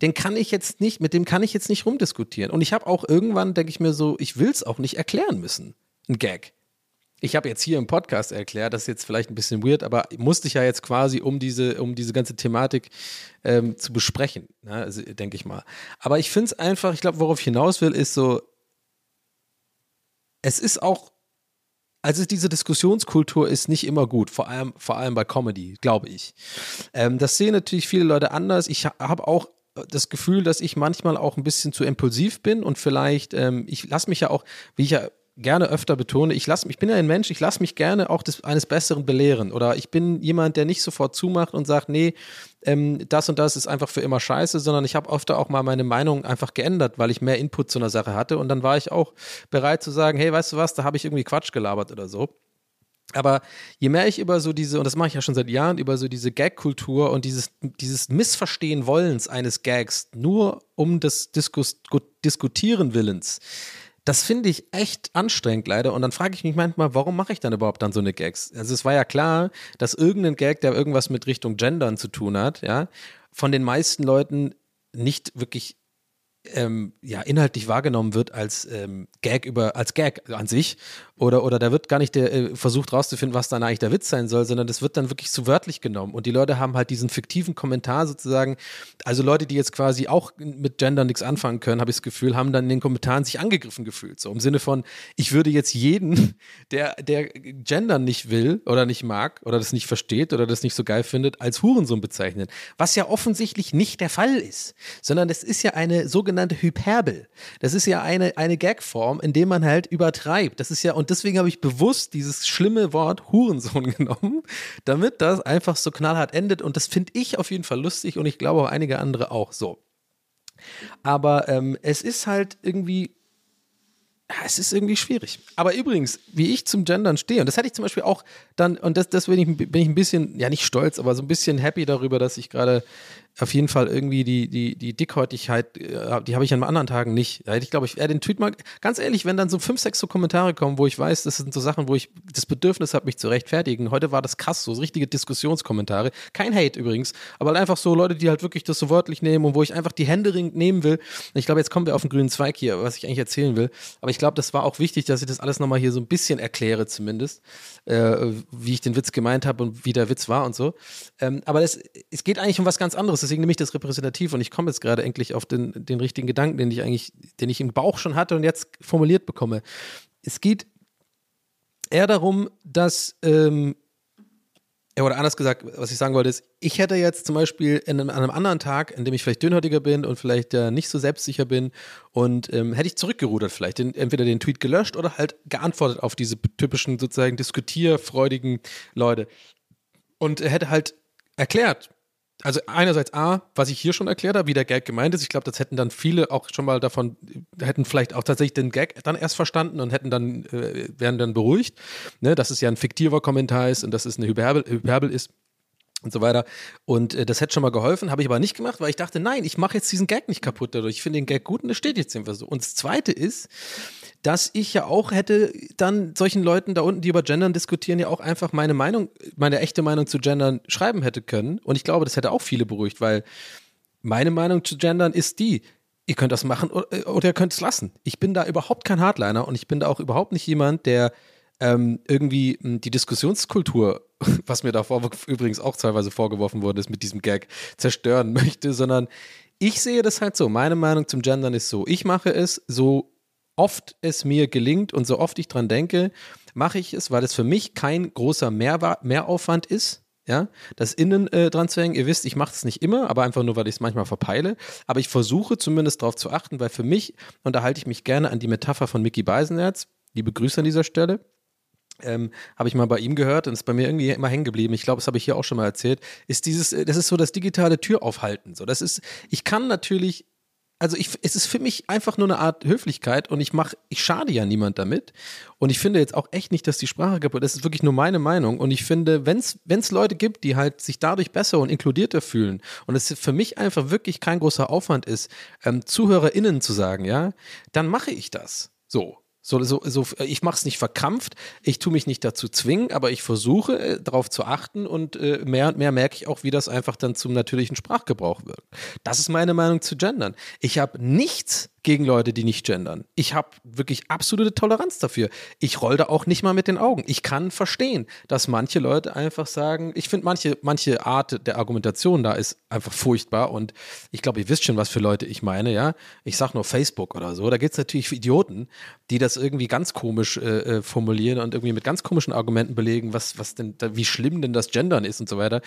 den kann ich jetzt nicht, mit dem kann ich jetzt nicht rumdiskutieren. Und ich habe auch irgendwann, denke ich mir so, ich will es auch nicht erklären müssen. Ein Gag. Ich habe jetzt hier im Podcast erklärt, das ist jetzt vielleicht ein bisschen weird, aber musste ich ja jetzt quasi, um diese, um diese ganze Thematik ähm, zu besprechen, ne? also, denke ich mal. Aber ich finde es einfach, ich glaube, worauf ich hinaus will, ist so, es ist auch, also diese Diskussionskultur ist nicht immer gut, vor allem, vor allem bei Comedy, glaube ich. Ähm, das sehen natürlich viele Leute anders. Ich habe auch das Gefühl, dass ich manchmal auch ein bisschen zu impulsiv bin und vielleicht, ähm, ich lasse mich ja auch, wie ich ja gerne öfter betone, ich lasse ich bin ja ein Mensch, ich lasse mich gerne auch des, eines Besseren belehren. Oder ich bin jemand, der nicht sofort zumacht und sagt, nee, ähm, das und das ist einfach für immer scheiße, sondern ich habe öfter auch mal meine Meinung einfach geändert, weil ich mehr Input zu einer Sache hatte. Und dann war ich auch bereit zu sagen, hey, weißt du was, da habe ich irgendwie Quatsch gelabert oder so. Aber je mehr ich über so diese, und das mache ich ja schon seit Jahren, über so diese Gag-Kultur und dieses, dieses Missverstehen Wollens eines Gags, nur um des Diskus Diskutieren Willens, das finde ich echt anstrengend leider. Und dann frage ich mich manchmal, warum mache ich dann überhaupt dann so eine Gags? Also es war ja klar, dass irgendein Gag, der irgendwas mit Richtung Gendern zu tun hat, ja, von den meisten Leuten nicht wirklich ähm, ja, inhaltlich wahrgenommen wird als ähm, Gag über, als Gag an sich. Oder, oder da wird gar nicht der, äh, versucht rauszufinden, was dann eigentlich der Witz sein soll, sondern das wird dann wirklich zu wörtlich genommen. Und die Leute haben halt diesen fiktiven Kommentar sozusagen, also Leute, die jetzt quasi auch mit Gender nichts anfangen können, habe ich das Gefühl, haben dann in den Kommentaren sich angegriffen gefühlt. So im Sinne von, ich würde jetzt jeden, der, der Gender nicht will oder nicht mag oder das nicht versteht oder das nicht so geil findet, als Hurensohn bezeichnen. Was ja offensichtlich nicht der Fall ist, sondern es ist ja eine sogenannte Hyperbel. Das ist ja eine, eine Gagform, in der man halt übertreibt. Das ist ja, und deswegen habe ich bewusst dieses schlimme Wort Hurensohn genommen, damit das einfach so knallhart endet. Und das finde ich auf jeden Fall lustig und ich glaube auch einige andere auch so. Aber ähm, es ist halt irgendwie es ist irgendwie schwierig. Aber übrigens, wie ich zum Gendern stehe, und das hatte ich zum Beispiel auch dann, und das, deswegen bin ich ein bisschen, ja nicht stolz, aber so ein bisschen happy darüber, dass ich gerade auf jeden Fall irgendwie die, die, die Dickhäutigkeit, äh, die habe ich an anderen Tagen nicht. ich glaube, ich werde den Tweet mal, ganz ehrlich, wenn dann so fünf, sechs so Kommentare kommen, wo ich weiß, das sind so Sachen, wo ich das Bedürfnis habe, mich zu rechtfertigen. Heute war das krass, so richtige Diskussionskommentare. Kein Hate übrigens, aber einfach so Leute, die halt wirklich das so wörtlich nehmen und wo ich einfach die Hände nehmen will. Ich glaube, jetzt kommen wir auf den grünen Zweig hier, was ich eigentlich erzählen will. Aber ich glaube, das war auch wichtig, dass ich das alles nochmal hier so ein bisschen erkläre, zumindest, äh, wie ich den Witz gemeint habe und wie der Witz war und so. Ähm, aber das, es geht eigentlich um was ganz anderes deswegen nehme ich das repräsentativ und ich komme jetzt gerade endlich auf den, den richtigen Gedanken, den ich eigentlich, den ich im Bauch schon hatte und jetzt formuliert bekomme. Es geht eher darum, dass, ähm, oder anders gesagt, was ich sagen wollte, ist, ich hätte jetzt zum Beispiel einem, an einem anderen Tag, in dem ich vielleicht dünnhäutiger bin und vielleicht äh, nicht so selbstsicher bin und ähm, hätte ich zurückgerudert vielleicht, den, entweder den Tweet gelöscht oder halt geantwortet auf diese typischen sozusagen diskutierfreudigen Leute und hätte halt erklärt, also einerseits A, was ich hier schon erklärt habe, wie der Gag gemeint ist. Ich glaube, das hätten dann viele auch schon mal davon, hätten vielleicht auch tatsächlich den Gag dann erst verstanden und hätten dann, äh, wären dann beruhigt, ne, dass es ja ein fiktiver Kommentar ist und dass es eine Hyperbel, Hyperbel ist und so weiter. Und äh, das hätte schon mal geholfen, habe ich aber nicht gemacht, weil ich dachte, nein, ich mache jetzt diesen Gag nicht kaputt dadurch. Ich finde den Gag gut und das steht jetzt einfach so. Und das Zweite ist, dass ich ja auch hätte dann solchen Leuten da unten, die über Gendern diskutieren, ja auch einfach meine Meinung, meine echte Meinung zu Gendern schreiben hätte können. Und ich glaube, das hätte auch viele beruhigt, weil meine Meinung zu Gendern ist die, ihr könnt das machen oder, oder ihr könnt es lassen. Ich bin da überhaupt kein Hardliner und ich bin da auch überhaupt nicht jemand, der ähm, irgendwie hm, die Diskussionskultur, was mir davor übrigens auch teilweise vorgeworfen worden ist, mit diesem Gag zerstören möchte, sondern ich sehe das halt so. Meine Meinung zum Gendern ist so. Ich mache es so oft es mir gelingt und so oft ich dran denke, mache ich es, weil es für mich kein großer Mehr Mehraufwand ist. Ja, das Innen äh, dran zu hängen. Ihr wisst, ich mache es nicht immer, aber einfach nur, weil ich es manchmal verpeile. Aber ich versuche zumindest darauf zu achten, weil für mich unterhalte ich mich gerne an die Metapher von Mickey Beisenherz. Liebe Grüße an dieser Stelle. Ähm, habe ich mal bei ihm gehört und ist bei mir irgendwie immer hängen geblieben. Ich glaube, das habe ich hier auch schon mal erzählt. Ist dieses, äh, das ist so das digitale Türaufhalten. So, das ist, ich kann natürlich also ich, es ist für mich einfach nur eine Art Höflichkeit und ich mache, ich schade ja niemand damit. Und ich finde jetzt auch echt nicht, dass die Sprache kaputt ist. Das ist wirklich nur meine Meinung. Und ich finde, wenn es Leute gibt, die halt sich dadurch besser und inkludierter fühlen und es für mich einfach wirklich kein großer Aufwand ist, ähm, ZuhörerInnen zu sagen, ja, dann mache ich das. So. So, so, so, ich mache es nicht verkrampft, ich tue mich nicht dazu zwingen, aber ich versuche äh, darauf zu achten und äh, mehr und mehr merke ich auch, wie das einfach dann zum natürlichen Sprachgebrauch wird. Das ist meine Meinung zu Gendern. Ich habe nichts gegen Leute, die nicht gendern. Ich habe wirklich absolute Toleranz dafür. Ich roll da auch nicht mal mit den Augen. Ich kann verstehen, dass manche Leute einfach sagen, ich finde manche, manche Art der Argumentation da ist einfach furchtbar und ich glaube, ihr wisst schon, was für Leute ich meine, ja. Ich sage nur Facebook oder so. Da gibt es natürlich Idioten, die das irgendwie ganz komisch äh, äh, formulieren und irgendwie mit ganz komischen Argumenten belegen, was, was denn, wie schlimm denn das Gendern ist und so weiter.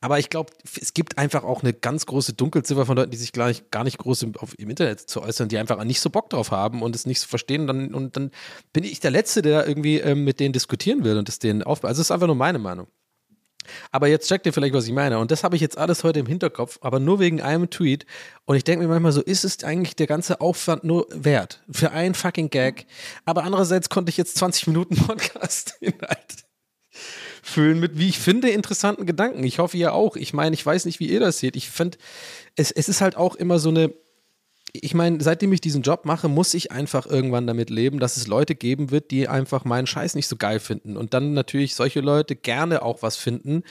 Aber ich glaube, es gibt einfach auch eine ganz große Dunkelziffer von Leuten, die sich gleich gar nicht groß im, auf, im Internet zu äußern, die einfach nicht so Bock drauf haben und es nicht so verstehen. Und dann, und dann bin ich der Letzte, der irgendwie ähm, mit denen diskutieren will und es denen aufbaut. Also es ist einfach nur meine Meinung. Aber jetzt checkt ihr vielleicht, was ich meine. Und das habe ich jetzt alles heute im Hinterkopf, aber nur wegen einem Tweet. Und ich denke mir manchmal so, ist es eigentlich der ganze Aufwand nur wert? Für einen fucking Gag. Aber andererseits konnte ich jetzt 20 Minuten Podcast-Inhalt füllen mit, wie ich finde, interessanten Gedanken. Ich hoffe, ihr auch. Ich meine, ich weiß nicht, wie ihr das seht. Ich finde, es, es ist halt auch immer so eine, ich meine, seitdem ich diesen Job mache, muss ich einfach irgendwann damit leben, dass es Leute geben wird, die einfach meinen Scheiß nicht so geil finden. Und dann natürlich solche Leute gerne auch was finden,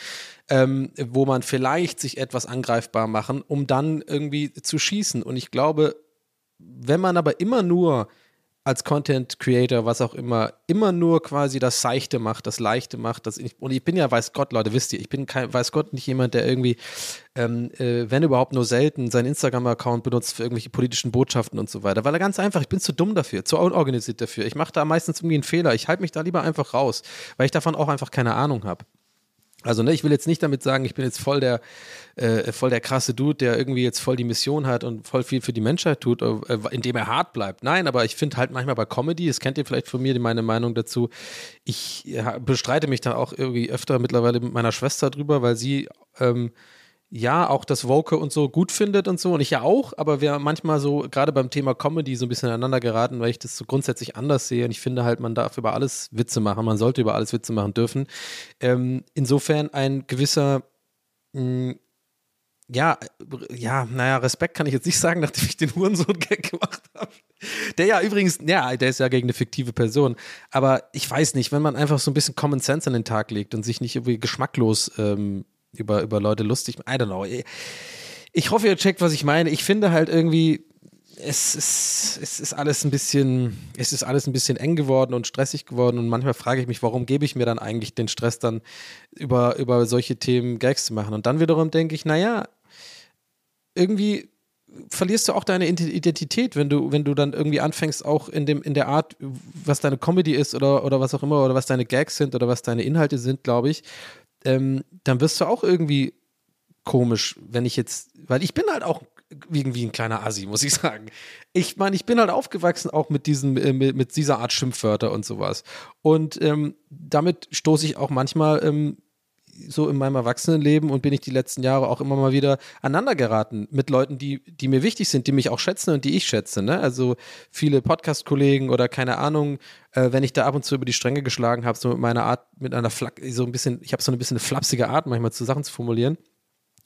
ähm, wo man vielleicht sich etwas angreifbar machen, um dann irgendwie zu schießen. Und ich glaube, wenn man aber immer nur als Content Creator, was auch immer, immer nur quasi das Seichte macht, das Leichte macht. Das ich, und ich bin ja, weiß Gott, Leute, wisst ihr, ich bin kein, weiß Gott, nicht jemand, der irgendwie, ähm, äh, wenn überhaupt nur selten, seinen Instagram-Account benutzt für irgendwelche politischen Botschaften und so weiter. Weil er ganz einfach, ich bin zu dumm dafür, zu unorganisiert dafür. Ich mache da meistens irgendwie einen Fehler. Ich halte mich da lieber einfach raus, weil ich davon auch einfach keine Ahnung habe. Also, ne, ich will jetzt nicht damit sagen, ich bin jetzt voll der, äh, voll der krasse Dude, der irgendwie jetzt voll die Mission hat und voll viel für die Menschheit tut, äh, indem er hart bleibt. Nein, aber ich finde halt manchmal bei Comedy, das kennt ihr vielleicht von mir, meine Meinung dazu, ich ja, bestreite mich da auch irgendwie öfter mittlerweile mit meiner Schwester drüber, weil sie ähm, ja auch das Woke und so gut findet und so und ich ja auch, aber wir manchmal so gerade beim Thema Comedy so ein bisschen aneinander geraten, weil ich das so grundsätzlich anders sehe und ich finde halt, man darf über alles Witze machen, man sollte über alles Witze machen dürfen. Ähm, insofern ein gewisser mh, hm, ja, ja, naja, Respekt kann ich jetzt nicht sagen, nachdem ich den Hurensohn-Gag gemacht habe. Der ja übrigens, ja, der ist ja gegen eine fiktive Person. Aber ich weiß nicht, wenn man einfach so ein bisschen Common Sense an den Tag legt und sich nicht irgendwie geschmacklos ähm, über, über Leute lustig. I don't know. Ich hoffe, ihr checkt, was ich meine. Ich finde halt irgendwie, es ist, es ist alles ein bisschen, es ist alles ein bisschen eng geworden und stressig geworden und manchmal frage ich mich, warum gebe ich mir dann eigentlich den Stress dann über, über solche Themen Gags zu machen? Und dann wiederum denke ich, naja, irgendwie verlierst du auch deine Identität, wenn du, wenn du dann irgendwie anfängst, auch in dem, in der Art, was deine Comedy ist oder, oder was auch immer, oder was deine Gags sind oder was deine Inhalte sind, glaube ich, ähm, dann wirst du auch irgendwie komisch, wenn ich jetzt, weil ich bin halt auch irgendwie ein kleiner Assi, muss ich sagen. Ich meine, ich bin halt aufgewachsen auch mit diesem, äh, mit, mit, dieser Art Schimpfwörter und sowas. Und ähm, damit stoße ich auch manchmal ähm, so in meinem Erwachsenenleben und bin ich die letzten Jahre auch immer mal wieder aneinander geraten mit Leuten, die, die mir wichtig sind, die mich auch schätzen und die ich schätze. Ne? Also viele Podcast-Kollegen oder keine Ahnung, äh, wenn ich da ab und zu über die Stränge geschlagen habe, so mit meiner Art, mit einer Flak so ein bisschen, ich habe so ein bisschen eine flapsige Art, manchmal zu Sachen zu formulieren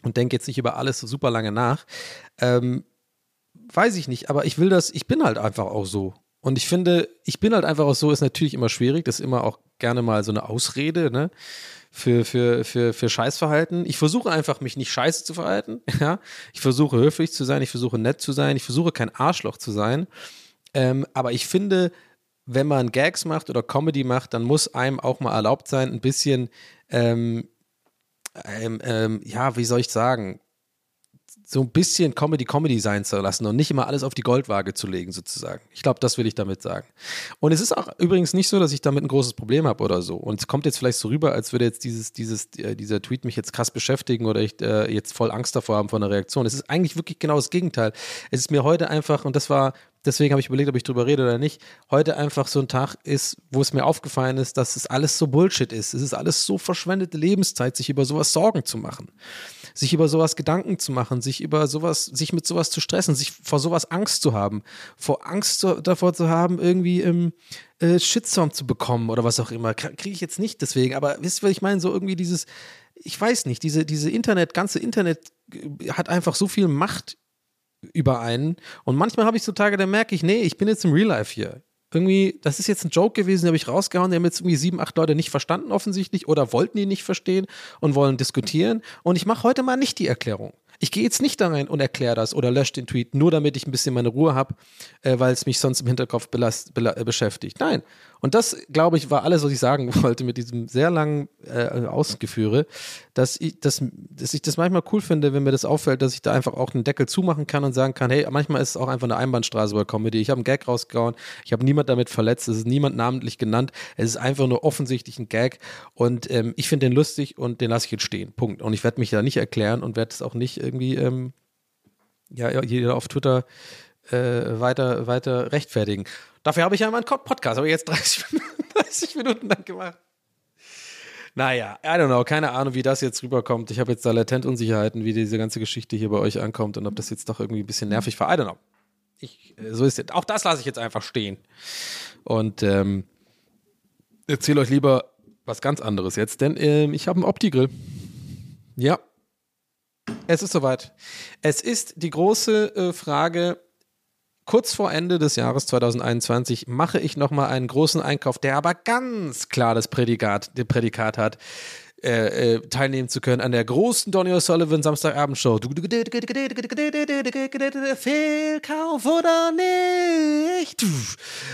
und denke jetzt nicht über alles so super lange nach. Ähm, weiß ich nicht, aber ich will das, ich bin halt einfach auch so. Und ich finde, ich bin halt einfach auch so, ist natürlich immer schwierig, das ist immer auch gerne mal so eine Ausrede, ne? Für, für, für, für Scheißverhalten. Ich versuche einfach, mich nicht scheiße zu verhalten. Ja? Ich versuche höflich zu sein, ich versuche nett zu sein, ich versuche kein Arschloch zu sein. Ähm, aber ich finde, wenn man Gags macht oder Comedy macht, dann muss einem auch mal erlaubt sein, ein bisschen, ähm, ähm, ähm ja, wie soll ich sagen, so ein bisschen Comedy-Comedy sein zu lassen und nicht immer alles auf die Goldwaage zu legen, sozusagen. Ich glaube, das will ich damit sagen. Und es ist auch übrigens nicht so, dass ich damit ein großes Problem habe oder so. Und es kommt jetzt vielleicht so rüber, als würde jetzt dieses, dieses, äh, dieser Tweet mich jetzt krass beschäftigen oder ich äh, jetzt voll Angst davor haben vor einer Reaktion. Es ist eigentlich wirklich genau das Gegenteil. Es ist mir heute einfach, und das war deswegen habe ich überlegt, ob ich drüber rede oder nicht, heute einfach so ein Tag ist, wo es mir aufgefallen ist, dass es alles so Bullshit ist. Es ist alles so verschwendete Lebenszeit, sich über sowas Sorgen zu machen, sich über sowas Gedanken zu machen, sich über sowas, sich mit sowas zu stressen, sich vor sowas Angst zu haben, vor Angst zu, davor zu haben, irgendwie im äh, Shitstorm zu bekommen oder was auch immer. Kriege ich jetzt nicht deswegen, aber wisst ihr, was ich meine? So irgendwie dieses, ich weiß nicht, diese, diese Internet, ganze Internet äh, hat einfach so viel Macht über einen. Und manchmal habe ich so Tage, da merke ich, nee, ich bin jetzt im Real Life hier. Irgendwie, das ist jetzt ein Joke gewesen, den habe ich rausgehauen, die haben jetzt irgendwie sieben, acht Leute nicht verstanden offensichtlich oder wollten die nicht verstehen und wollen diskutieren. Und ich mache heute mal nicht die Erklärung. Ich gehe jetzt nicht da rein und erkläre das oder lösche den Tweet, nur damit ich ein bisschen meine Ruhe habe, äh, weil es mich sonst im Hinterkopf belast, äh, beschäftigt. Nein. Und das, glaube ich, war alles, was ich sagen wollte mit diesem sehr langen äh, Ausgeführe, dass ich, dass, dass ich das manchmal cool finde, wenn mir das auffällt, dass ich da einfach auch einen Deckel zumachen kann und sagen kann, hey, manchmal ist es auch einfach eine Einbahnstraße bei Comedy. Ich habe einen Gag rausgehauen, ich habe niemand damit verletzt, es ist niemand namentlich genannt, es ist einfach nur offensichtlich ein Gag und ähm, ich finde den lustig und den lasse ich jetzt stehen. Punkt. Und ich werde mich da nicht erklären und werde es auch nicht irgendwie, ähm, ja, jeder auf Twitter äh, weiter, weiter rechtfertigen. Dafür habe ich ja meinen Podcast, aber jetzt 30, 30 Minuten lang gemacht. Naja, I don't know, keine Ahnung, wie das jetzt rüberkommt. Ich habe jetzt da latent Unsicherheiten, wie diese ganze Geschichte hier bei euch ankommt und ob das jetzt doch irgendwie ein bisschen nervig war. I don't know. Ich, äh, so ist es. Auch das lasse ich jetzt einfach stehen. Und ähm, erzähle euch lieber was ganz anderes jetzt, denn ähm, ich habe einen Opti-Grill. Ja. Es ist soweit. Es ist die große äh, Frage, kurz vor Ende des Jahres 2021 mache ich nochmal einen großen Einkauf, der aber ganz klar das Prädikat, das Prädikat hat äh, äh, teilnehmen zu können an der großen Donny O'Sullivan Samstagabendshow. Fehlkauf oder nicht?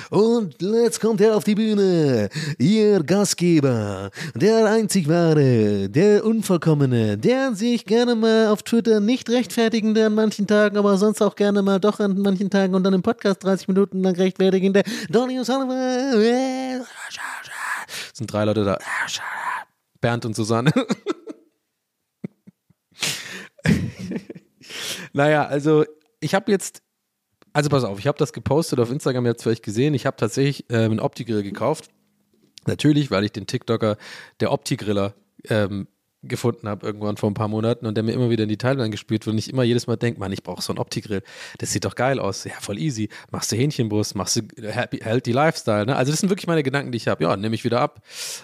Und jetzt kommt er auf die Bühne. Ihr Gastgeber, der einzig wahre, der Unvollkommene, der sich gerne mal auf Twitter nicht rechtfertigende an manchen Tagen, aber sonst auch gerne mal doch an manchen Tagen und dann im Podcast 30 Minuten lang rechtfertigende Donny O'Sullivan. Es sind drei Leute da. Bernd und Susanne. naja, also ich habe jetzt, also pass auf, ich habe das gepostet auf Instagram, ihr habt es vielleicht gesehen, ich habe tatsächlich äh, einen Opti-Grill gekauft. Natürlich, weil ich den TikToker, der Opti-Griller, ähm, gefunden habe irgendwann vor ein paar Monaten und der mir immer wieder in die Timeline gespielt wird und ich immer jedes Mal denke, Mann, ich brauche so einen Opti-Grill. Das sieht doch geil aus. Ja, voll easy. Machst du Hähnchenbrust, machst du happy, healthy Lifestyle. Ne? Also das sind wirklich meine Gedanken, die ich habe. Ja, nehme ich wieder ab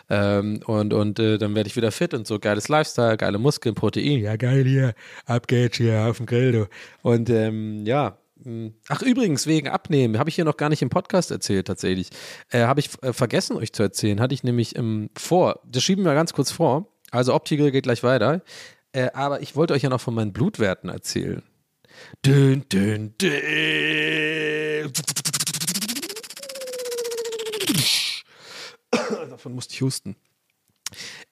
ähm, und, und äh, dann werde ich wieder fit und so. Geiles Lifestyle, geile Muskeln, Protein. Ja, geil hier. Ab geht's hier auf dem Grill, du. Und ähm, ja, hm. Ach, übrigens, wegen Abnehmen, habe ich hier noch gar nicht im Podcast erzählt, tatsächlich. Äh, habe ich äh, vergessen, euch zu erzählen. Hatte ich nämlich ähm, vor, das schieben wir ganz kurz vor. Also Optigel geht gleich weiter. Äh, aber ich wollte euch ja noch von meinen Blutwerten erzählen. Dün, dün, dün. Davon musste ich husten.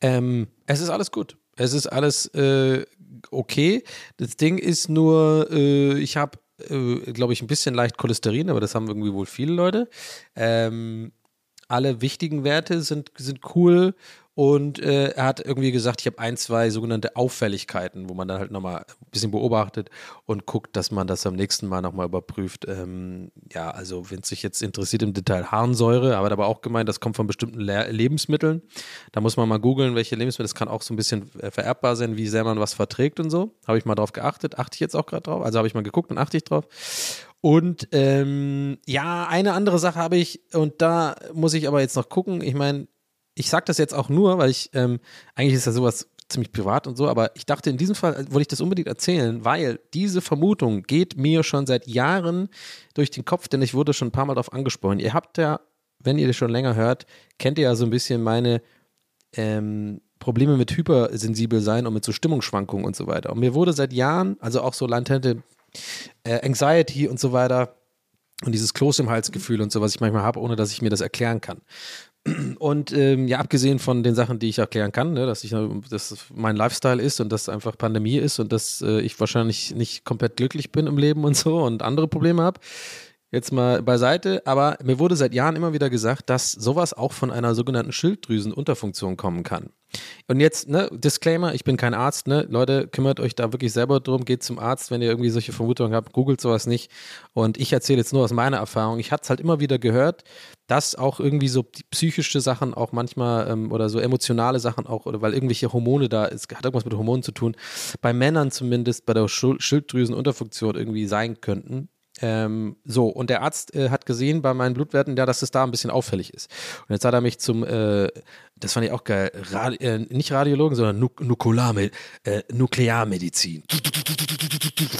Ähm, es ist alles gut. Es ist alles äh, okay. Das Ding ist nur, äh, ich habe, äh, glaube ich, ein bisschen leicht Cholesterin, aber das haben irgendwie wohl viele Leute. Ähm, alle wichtigen Werte sind, sind cool und äh, er hat irgendwie gesagt, ich habe ein, zwei sogenannte Auffälligkeiten, wo man dann halt nochmal ein bisschen beobachtet und guckt, dass man das am nächsten Mal nochmal überprüft. Ähm, ja, also wenn es sich jetzt interessiert im Detail Harnsäure, aber aber auch gemeint, das kommt von bestimmten Le Lebensmitteln. Da muss man mal googeln, welche Lebensmittel. Das kann auch so ein bisschen äh, vererbbar sein, wie sehr man was verträgt und so. Habe ich mal drauf geachtet, achte ich jetzt auch gerade drauf. Also habe ich mal geguckt und achte ich drauf. Und ähm, ja, eine andere Sache habe ich, und da muss ich aber jetzt noch gucken. Ich meine, ich sage das jetzt auch nur, weil ich, ähm, eigentlich ist ja sowas ziemlich privat und so, aber ich dachte, in diesem Fall wollte ich das unbedingt erzählen, weil diese Vermutung geht mir schon seit Jahren durch den Kopf, denn ich wurde schon ein paar Mal darauf angesprochen. Ihr habt ja, wenn ihr das schon länger hört, kennt ihr ja so ein bisschen meine ähm, Probleme mit hypersensibel sein und mit so Stimmungsschwankungen und so weiter. Und mir wurde seit Jahren, also auch so latente äh, Anxiety und so weiter und dieses Kloß im Halsgefühl und so, was ich manchmal habe, ohne dass ich mir das erklären kann. Und ähm, ja, abgesehen von den Sachen, die ich erklären kann, ne, dass ich dass mein Lifestyle ist und dass einfach Pandemie ist und dass äh, ich wahrscheinlich nicht komplett glücklich bin im Leben und so und andere Probleme habe, jetzt mal beiseite, aber mir wurde seit Jahren immer wieder gesagt, dass sowas auch von einer sogenannten Schilddrüsenunterfunktion kommen kann. Und jetzt, ne, Disclaimer, ich bin kein Arzt, ne? Leute, kümmert euch da wirklich selber drum, geht zum Arzt, wenn ihr irgendwie solche Vermutungen habt, googelt sowas nicht. Und ich erzähle jetzt nur aus meiner Erfahrung. Ich hatte es halt immer wieder gehört, dass auch irgendwie so psychische Sachen auch manchmal ähm, oder so emotionale Sachen auch, oder weil irgendwelche Hormone da, es hat irgendwas mit Hormonen zu tun, bei Männern zumindest bei der Schilddrüsenunterfunktion irgendwie sein könnten. Ähm, so, und der Arzt äh, hat gesehen bei meinen Blutwerten, ja, dass es da ein bisschen auffällig ist. Und jetzt hat er mich zum, äh, das fand ich auch geil, Radi äh, nicht Radiologen, sondern Nuk Nukularme äh, Nuklearmedizin.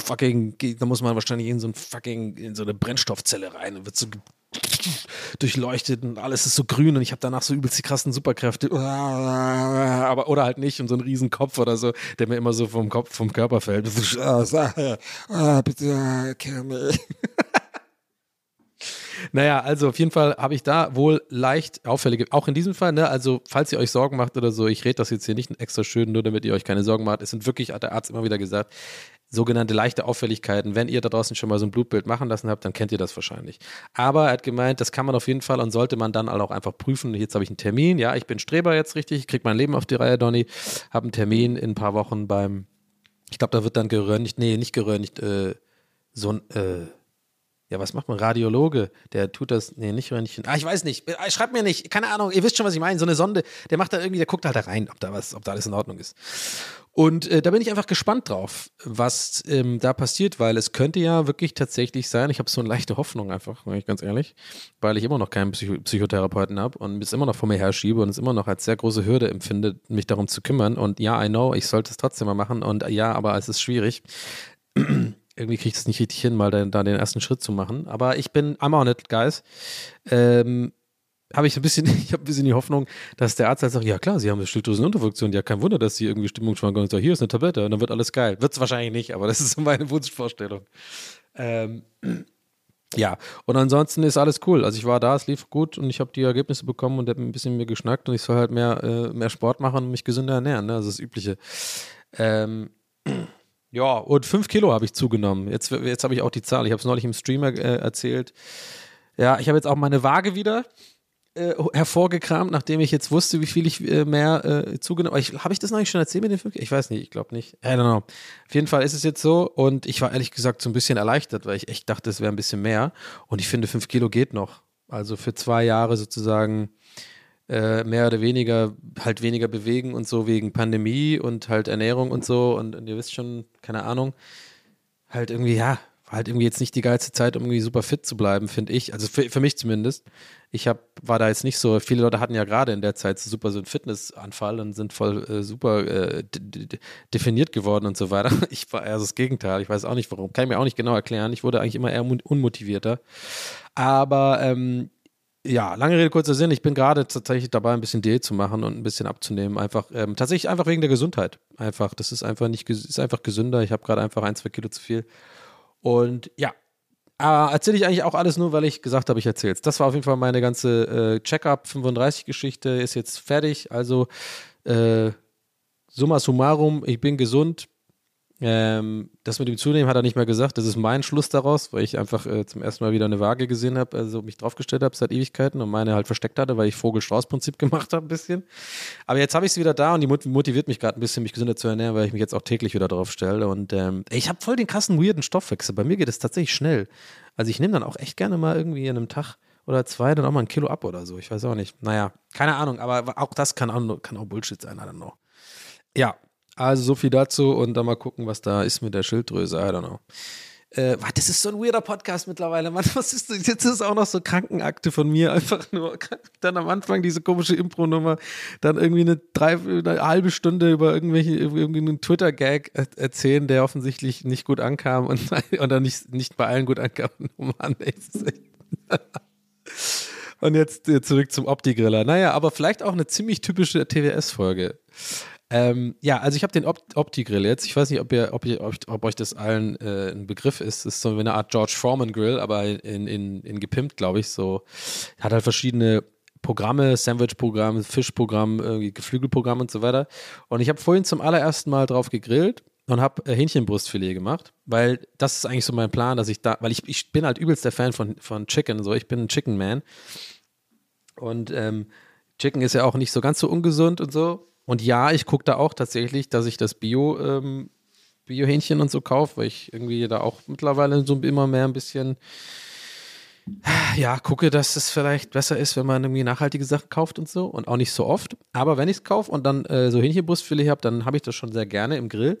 fucking, da muss man wahrscheinlich in so ein fucking, in so eine Brennstoffzelle rein und wird so durchleuchtet und alles ist so grün und ich habe danach so übelst die krassen Superkräfte. Aber, oder halt nicht und so einen riesen Kopf oder so, der mir immer so vom Kopf, vom Körper fällt. Ah, bitte, kill me. Naja, also auf jeden Fall habe ich da wohl leicht auffällige, auch in diesem Fall, ne, also falls ihr euch Sorgen macht oder so, ich rede das jetzt hier nicht extra schön, nur damit ihr euch keine Sorgen macht. Es sind wirklich, hat der Arzt immer wieder gesagt, sogenannte leichte Auffälligkeiten. Wenn ihr da draußen schon mal so ein Blutbild machen lassen habt, dann kennt ihr das wahrscheinlich. Aber er hat gemeint, das kann man auf jeden Fall und sollte man dann auch einfach prüfen. Jetzt habe ich einen Termin. Ja, ich bin Streber jetzt richtig. Ich kriege mein Leben auf die Reihe, Donny. Habe einen Termin in ein paar Wochen beim, ich glaube, da wird dann geröntgt, nee, nicht geröntgt, äh, so ein, äh, ja, was macht man? Radiologe, der tut das, nee, nicht Röntgen. Ah, ich weiß nicht. Äh, schreibt mir nicht. Keine Ahnung. Ihr wisst schon, was ich meine. So eine Sonde, der macht da irgendwie, der guckt halt da rein, ob da was, ob da alles in Ordnung ist. Und äh, da bin ich einfach gespannt drauf, was ähm, da passiert, weil es könnte ja wirklich tatsächlich sein, ich habe so eine leichte Hoffnung einfach, ich ganz ehrlich, weil ich immer noch keinen Psycho Psychotherapeuten habe und es immer noch vor mir herschiebe und es immer noch als sehr große Hürde empfinde, mich darum zu kümmern. Und ja, I know, ich sollte es trotzdem mal machen und ja, aber es ist schwierig irgendwie kriege ich das nicht richtig hin, mal da, da, den ersten Schritt zu machen. Aber ich bin, I'm on it, guys. Ähm, habe ich ein bisschen, ich habe ein bisschen die Hoffnung, dass der Arzt halt sagt, ja klar, Sie haben eine Schilddrüsenunterfunktion, ja kein Wunder, dass Sie irgendwie Stimmungsschwankungen haben. Hier ist eine Tablette und dann wird alles geil. Wird es wahrscheinlich nicht, aber das ist so meine Wunschvorstellung. Ähm, ja, und ansonsten ist alles cool. Also ich war da, es lief gut und ich habe die Ergebnisse bekommen und habe ein bisschen mir geschnackt und ich soll halt mehr, äh, mehr Sport machen und mich gesünder ernähren, ne? Also das Übliche. Ähm, ja, und fünf Kilo habe ich zugenommen. Jetzt, jetzt habe ich auch die Zahl. Ich habe es neulich im Streamer äh, erzählt. Ja, ich habe jetzt auch meine Waage wieder äh, hervorgekramt, nachdem ich jetzt wusste, wie viel ich äh, mehr äh, zugenommen habe. Habe ich das noch nicht schon erzählt mit den fünf? Ich weiß nicht, ich glaube nicht. I don't know. Auf jeden Fall ist es jetzt so und ich war ehrlich gesagt so ein bisschen erleichtert, weil ich echt dachte, es wäre ein bisschen mehr. Und ich finde, fünf Kilo geht noch. Also für zwei Jahre sozusagen äh, mehr oder weniger halt weniger bewegen und so wegen Pandemie und halt Ernährung und so und, und ihr wisst schon, keine Ahnung, halt irgendwie, ja, war halt irgendwie jetzt nicht die geilste Zeit, um irgendwie super fit zu bleiben, finde ich. Also für, für mich zumindest. Ich hab, war da jetzt nicht so, viele Leute hatten ja gerade in der Zeit so super so einen Fitnessanfall und sind voll äh, super äh, definiert geworden und so weiter. Ich war eher so das Gegenteil. Ich weiß auch nicht warum. Kann ich mir auch nicht genau erklären. Ich wurde eigentlich immer eher unmotivierter. Aber ähm, ja, lange Rede, kurzer Sinn. Ich bin gerade tatsächlich dabei, ein bisschen Diät zu machen und ein bisschen abzunehmen. Einfach, ähm, tatsächlich einfach wegen der Gesundheit. Einfach, das ist einfach nicht, ist einfach gesünder. Ich habe gerade einfach ein, zwei Kilo zu viel. Und ja, äh, erzähle ich eigentlich auch alles nur, weil ich gesagt habe, ich erzähle es. Das war auf jeden Fall meine ganze äh, Check-up 35-Geschichte, ist jetzt fertig. Also, äh, summa summarum, ich bin gesund, ähm, das mit dem Zunehmen hat er nicht mehr gesagt. Das ist mein Schluss daraus, weil ich einfach äh, zum ersten Mal wieder eine Waage gesehen habe, also mich draufgestellt habe seit Ewigkeiten und meine halt versteckt hatte, weil ich Vogel-Strauß-Prinzip gemacht habe ein bisschen. Aber jetzt habe ich sie wieder da und die motiviert mich gerade ein bisschen, mich gesünder zu ernähren, weil ich mich jetzt auch täglich wieder drauf stelle. Und ähm, ich habe voll den krassen, weirden Stoffwechsel. Bei mir geht es tatsächlich schnell. Also ich nehme dann auch echt gerne mal irgendwie in einem Tag oder zwei dann auch mal ein Kilo ab oder so. Ich weiß auch nicht. Naja, keine Ahnung, aber auch das kann auch, kann auch Bullshit sein, I don't know. Ja, also so viel dazu und dann mal gucken, was da ist mit der Schilddrüse. I don't know. Äh, das ist so ein weirder Podcast mittlerweile. Mann, was ist das? Jetzt ist auch noch so Krankenakte von mir. Einfach nur dann am Anfang diese komische Impro-Nummer, dann irgendwie eine, drei, eine halbe Stunde über irgendwelche, irgendwie einen Twitter-Gag erzählen, der offensichtlich nicht gut ankam und oder nicht, nicht bei allen gut ankam. Oh Mann, ey, Und jetzt zurück zum Opti-Griller. Naja, aber vielleicht auch eine ziemlich typische TWS-Folge. Ähm, ja, also ich habe den Opt Opti-Grill jetzt. Ich weiß nicht, ob, ihr, ob, ihr, ob, ob euch das allen äh, ein Begriff ist. Das ist so eine Art George Foreman Grill, aber in, in, in gepimpt, glaube ich. So hat halt verschiedene Programme, Sandwich-Programm, Fischprogramm, Geflügelprogramm und so weiter. Und ich habe vorhin zum allerersten Mal drauf gegrillt und habe äh, Hähnchenbrustfilet gemacht, weil das ist eigentlich so mein Plan, dass ich da, weil ich, ich bin halt übelst der Fan von, von Chicken, so ich bin ein Chicken Man. Und ähm, Chicken ist ja auch nicht so ganz so ungesund und so. Und ja, ich gucke da auch tatsächlich, dass ich das Bio, ähm, Bio-Hähnchen und so kaufe, weil ich irgendwie da auch mittlerweile so immer mehr ein bisschen ja, gucke, dass es vielleicht besser ist, wenn man irgendwie nachhaltige Sachen kauft und so und auch nicht so oft. Aber wenn ich es kaufe und dann äh, so Hähnchenbrustfilet habe, dann habe ich das schon sehr gerne im Grill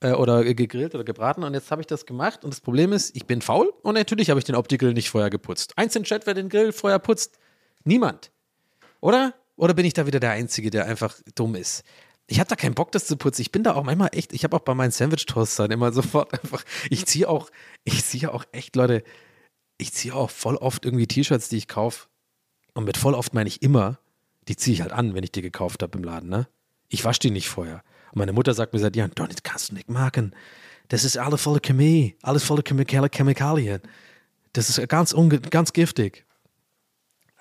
äh, oder gegrillt oder gebraten und jetzt habe ich das gemacht und das Problem ist, ich bin faul und natürlich habe ich den Opti-Grill nicht vorher geputzt. Eins in Chat, wer den Grill vorher putzt? Niemand. Oder? Oder bin ich da wieder der Einzige, der einfach dumm ist? Ich habe da keinen Bock, das zu putzen. Ich bin da auch manchmal echt, ich habe auch bei meinen Sandwich-Toastern immer sofort einfach, ich ziehe auch, ich ziehe auch echt, Leute, ich ziehe auch voll oft irgendwie T-Shirts, die ich kaufe. Und mit voll oft meine ich immer, die ziehe ich halt an, wenn ich die gekauft habe im Laden, ne? Ich wasche die nicht vorher. Und meine Mutter sagt mir seit Jahren, Don, das kannst du nicht machen. Das ist alles voller Chemie, alles voller Chemikalien. Das ist ganz, ganz giftig.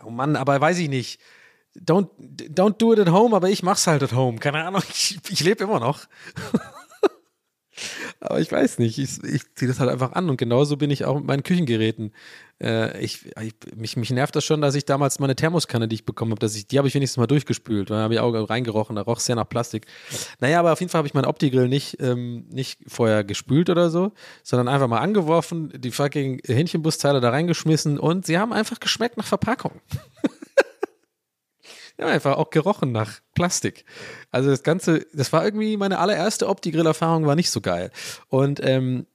Oh Mann, aber weiß ich nicht. Don't, don't do it at home, aber ich mach's halt at home. Keine Ahnung, ich, ich lebe immer noch. Aber ich weiß nicht, ich, ich ziehe das halt einfach an und genauso bin ich auch mit meinen Küchengeräten. Äh, ich, ich, mich, mich nervt das schon, dass ich damals meine Thermoskanne, die ich bekommen habe, die habe ich wenigstens mal durchgespült. Da habe ich auch reingerochen, da roch es sehr nach Plastik. Naja, aber auf jeden Fall habe ich meinen Opti-Grill nicht, ähm, nicht vorher gespült oder so, sondern einfach mal angeworfen, die fucking Hähnchenbusteile da reingeschmissen und sie haben einfach geschmeckt nach Verpackung. Ja, einfach auch gerochen nach Plastik. Also das Ganze, das war irgendwie meine allererste Opti-Grill-Erfahrung, war nicht so geil. Und ähm,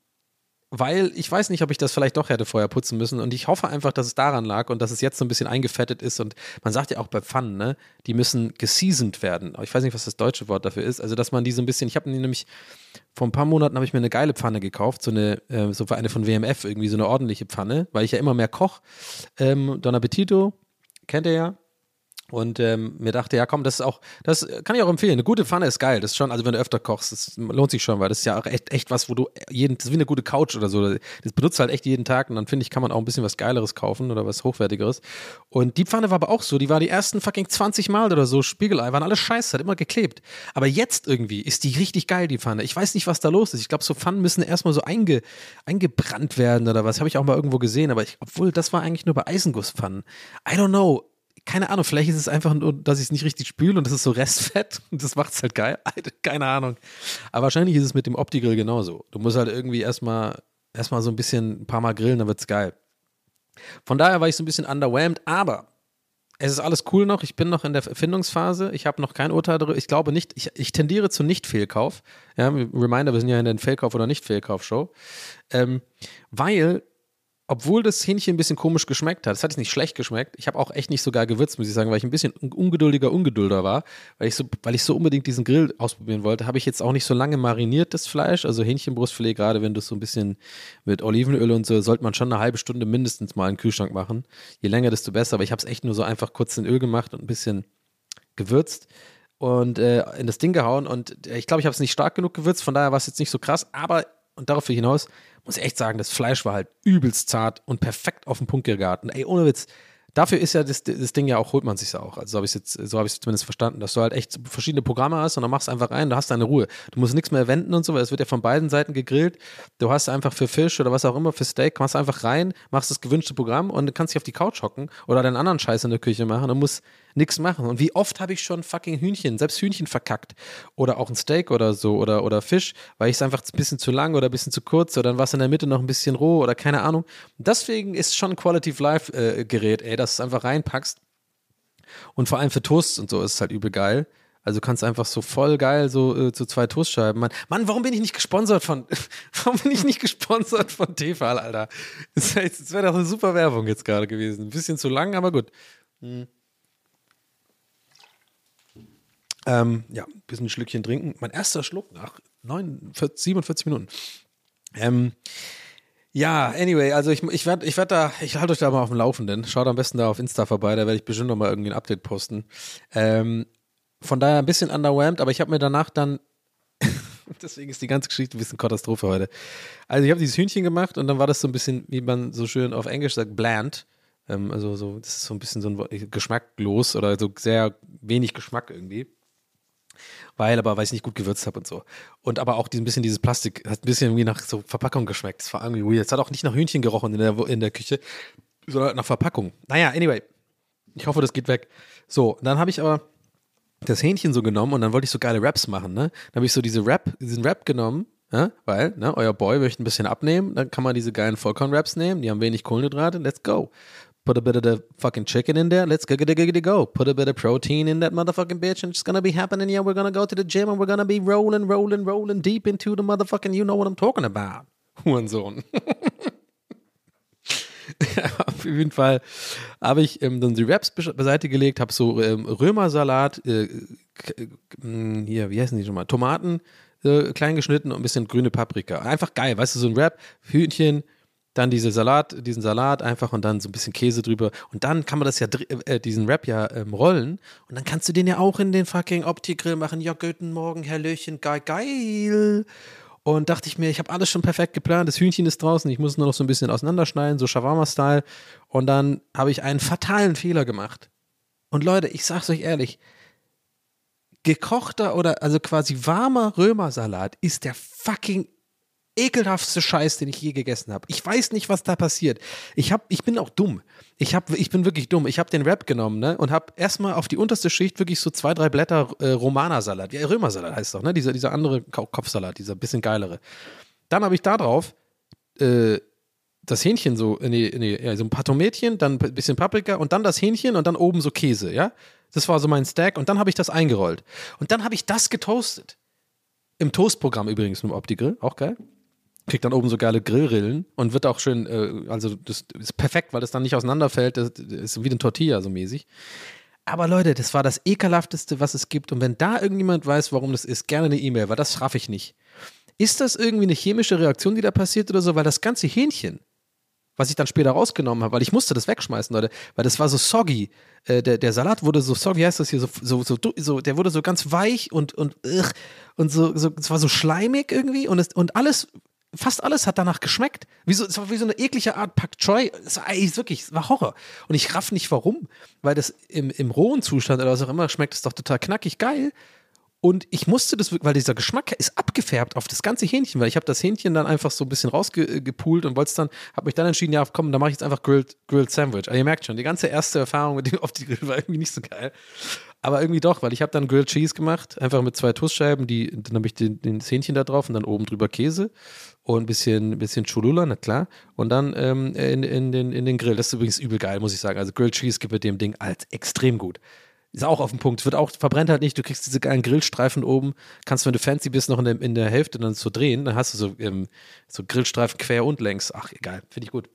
weil ich weiß nicht, ob ich das vielleicht doch hätte vorher putzen müssen und ich hoffe einfach, dass es daran lag und dass es jetzt so ein bisschen eingefettet ist und man sagt ja auch bei Pfannen, ne, die müssen geseasoned werden. Ich weiß nicht, was das deutsche Wort dafür ist. Also, dass man die so ein bisschen, ich habe nämlich vor ein paar Monaten habe ich mir eine geile Pfanne gekauft, so eine, äh, so eine von WMF, irgendwie so eine ordentliche Pfanne, weil ich ja immer mehr koch. Ähm, Don Appetito, kennt ihr ja. Und ähm, mir dachte, ja komm, das ist auch, das kann ich auch empfehlen. Eine gute Pfanne ist geil. Das ist schon, also wenn du öfter kochst, das lohnt sich schon, weil das ist ja auch echt, echt was, wo du jeden, das ist wie eine gute Couch oder so. Das benutzt halt echt jeden Tag und dann finde ich, kann man auch ein bisschen was Geileres kaufen oder was Hochwertigeres. Und die Pfanne war aber auch so, die war die ersten fucking 20 Mal oder so Spiegelei, waren alle scheiße, hat immer geklebt. Aber jetzt irgendwie ist die richtig geil, die Pfanne. Ich weiß nicht, was da los ist. Ich glaube, so Pfannen müssen erstmal so einge, eingebrannt werden oder was. Habe ich auch mal irgendwo gesehen, aber ich, obwohl das war eigentlich nur bei Eisengusspfannen. I don't know keine Ahnung, vielleicht ist es einfach nur, dass ich es nicht richtig spüle und das ist so Restfett und das macht es halt geil. Keine Ahnung. Aber wahrscheinlich ist es mit dem Opti-Grill genauso. Du musst halt irgendwie erstmal erstmal so ein bisschen ein paar Mal grillen, dann wird es geil. Von daher war ich so ein bisschen underwhelmed, aber es ist alles cool noch. Ich bin noch in der Erfindungsphase. Ich habe noch kein Urteil darüber. Ich glaube nicht, ich, ich tendiere zu Nicht-Fehlkauf. Ja, Reminder, wir sind ja in der Fehlkauf- oder Nicht-Fehlkauf-Show. Ähm, weil obwohl das Hähnchen ein bisschen komisch geschmeckt hat, es hat jetzt nicht schlecht geschmeckt, ich habe auch echt nicht so geil gewürzt, muss ich sagen, weil ich ein bisschen ungeduldiger Ungedulder war, weil ich so, weil ich so unbedingt diesen Grill ausprobieren wollte, habe ich jetzt auch nicht so lange mariniert, das Fleisch, also Hähnchenbrustfilet, gerade wenn du es so ein bisschen mit Olivenöl und so, sollte man schon eine halbe Stunde mindestens mal in den Kühlschrank machen. Je länger, desto besser, aber ich habe es echt nur so einfach kurz in Öl gemacht und ein bisschen gewürzt und äh, in das Ding gehauen und äh, ich glaube, ich habe es nicht stark genug gewürzt, von daher war es jetzt nicht so krass, aber und darauf hinaus muss ich echt sagen, das Fleisch war halt übelst zart und perfekt auf den Punkt geraten. Ey, ohne Witz. Dafür ist ja das, das Ding ja auch, holt man sich auch. Also so habe ich es so habe zumindest verstanden, dass du halt echt verschiedene Programme hast und dann machst du einfach rein, du hast deine Ruhe. Du musst nichts mehr wenden und so, weil es wird ja von beiden Seiten gegrillt. Du hast einfach für Fisch oder was auch immer, für Steak, machst einfach rein, machst das gewünschte Programm und kannst dich auf die Couch hocken oder deinen anderen Scheiß in der Küche machen und musst nichts machen. Und wie oft habe ich schon fucking Hühnchen, selbst Hühnchen verkackt. Oder auch ein Steak oder so oder, oder Fisch, weil ich es einfach ein bisschen zu lang oder ein bisschen zu kurz oder dann war es in der Mitte noch ein bisschen roh oder keine Ahnung. Deswegen ist schon Quality Life äh, Gerät, ey, dass du es einfach reinpackst. Und vor allem für Toasts und so ist es halt übel geil. Also du kannst einfach so voll geil so äh, zu zwei Toastscheiben. Mann, Mann, warum bin ich nicht gesponsert von warum bin ich nicht gesponsert von Tefal, Alter? Das, das wäre doch eine super Werbung jetzt gerade gewesen. Ein bisschen zu lang, aber gut. Hm. Ähm, ja, ein bisschen ein Schlückchen trinken. Mein erster Schluck nach 49, 47 Minuten. Ähm, ja, anyway, also ich, ich werde ich werd da, ich halte euch da mal auf dem Laufenden. Schaut am besten da auf Insta vorbei, da werde ich bestimmt noch mal irgendwie ein Update posten. Ähm, von daher ein bisschen underwhelmed, aber ich habe mir danach dann, deswegen ist die ganze Geschichte ein bisschen Katastrophe heute. Also ich habe dieses Hühnchen gemacht und dann war das so ein bisschen, wie man so schön auf Englisch sagt, bland. Ähm, also so, das ist so ein bisschen so ein geschmacklos oder so sehr wenig Geschmack irgendwie. Weil aber, weil ich nicht gut gewürzt habe und so. Und aber auch ein bisschen dieses Plastik, hat ein bisschen irgendwie nach so Verpackung geschmeckt. Das war irgendwie weird. Es hat auch nicht nach Hühnchen gerochen in der, in der Küche, sondern nach Verpackung. Naja, anyway. Ich hoffe, das geht weg. So, dann habe ich aber das Hähnchen so genommen und dann wollte ich so geile Raps machen, ne? Dann habe ich so diese Rap, diesen Rap genommen, ja? weil, ne, euer Boy möchte ein bisschen abnehmen, dann kann man diese geilen Vollkorn-Raps nehmen, die haben wenig Kohlenhydrate, let's go. Put a bit of the fucking chicken in there. Let's go, go, go, go, go. Put a bit of protein in that motherfucking bitch, and it's gonna be happening. Yeah, we're gonna go to the gym and we're gonna be rolling, rolling, rolling deep into the motherfucking. You know what I'm talking about. Hurensohn. ja, auf jeden Fall habe ich ähm, dann die Wraps be- beiseite gelegt, habe so ähm, Römersalat, äh, äh, hier, wie heißen die schon mal? Tomaten äh, klein geschnitten und ein bisschen grüne Paprika. Einfach geil, weißt du, so ein Wrap, Hühnchen, dann diese Salat, diesen Salat einfach und dann so ein bisschen Käse drüber. Und dann kann man das ja, äh, diesen Wrap ja ähm, rollen. Und dann kannst du den ja auch in den fucking Opti-Grill machen. Ja, guten Morgen, Hallöchen, geil, geil. Und dachte ich mir, ich habe alles schon perfekt geplant. Das Hühnchen ist draußen, ich muss nur noch so ein bisschen auseinanderschneiden, so Shawarma-Style. Und dann habe ich einen fatalen Fehler gemacht. Und Leute, ich sag's euch ehrlich, gekochter oder also quasi warmer Römersalat ist der fucking ekelhaftste Scheiß, den ich je gegessen habe. Ich weiß nicht, was da passiert. Ich hab, ich bin auch dumm. Ich hab, ich bin wirklich dumm. Ich habe den Wrap genommen, ne, und habe erstmal auf die unterste Schicht wirklich so zwei, drei Blätter äh, Romana-Salat, ja, Römersalat heißt doch, ne, dieser, dieser andere Ko- Kopfsalat, dieser bisschen geilere. Dann habe ich da drauf äh, das Hähnchen so, nee, nee, ja, so ein paar Tomätchen, dann ein bisschen Paprika und dann das Hähnchen und dann oben so Käse, ja. Das war so mein Stack und dann habe ich das eingerollt. Und dann habe ich das getoastet. Im Toastprogramm übrigens mit dem Opti-Grill, auch geil. Kriegt dann oben so geile Grillrillen und wird auch schön, äh, also das ist perfekt, weil das dann nicht auseinanderfällt. Das, ist wie eine Tortilla so mäßig. Aber Leute, das war das ekelhafteste, was es gibt. Und wenn da irgendjemand weiß, warum das ist, gerne eine E-Mail, weil das raff ich nicht. Ist das irgendwie eine chemische Reaktion, die da passiert oder so? Weil das ganze Hähnchen, was ich dann später rausgenommen habe, weil ich musste das wegschmeißen, Leute, weil das war so soggy. Äh, der, der Salat wurde so soggy, wie heißt das hier, so, so, so, so der wurde so ganz weich und, und, und so, so, war so schleimig irgendwie und, es, und alles, fast alles hat danach geschmeckt. Wie so, es war wie so eine eklige Art Pak Choi. Es war eigentlich wirklich, es war Horror. Und ich raff nicht warum, weil das im, im rohen Zustand oder was auch immer schmeckt es doch total knackig geil. Und ich musste das, weil dieser Geschmack ist abgefärbt auf das ganze Hähnchen, weil ich habe das Hähnchen dann einfach so ein bisschen rausgepult und wollte es dann, habe mich dann entschieden, ja komm, dann mache ich jetzt einfach Grilled, Grilled Sandwich. Also ihr merkt schon, die ganze erste Erfahrung mit dem auf die Grill war irgendwie nicht so geil. Aber irgendwie doch, weil ich habe dann Grilled Cheese gemacht, einfach mit zwei Toastscheiben, die, dann habe ich den, den Hähnchen da drauf und dann oben drüber Käse und ein bisschen, bisschen Cholula, na klar. Und dann ähm, in, in, den, in den Grill. Das ist übrigens übel geil, muss ich sagen. Also Grilled Cheese gibt mit dem Ding als extrem gut. Ist auch auf dem Punkt. Wird auch, verbrennt halt nicht. Du kriegst diese geilen Grillstreifen oben. Kannst, wenn du fancy bist, noch in der, in der Hälfte dann so drehen. Dann hast du so, ähm, so Grillstreifen quer und längs. Ach, egal. Finde ich gut.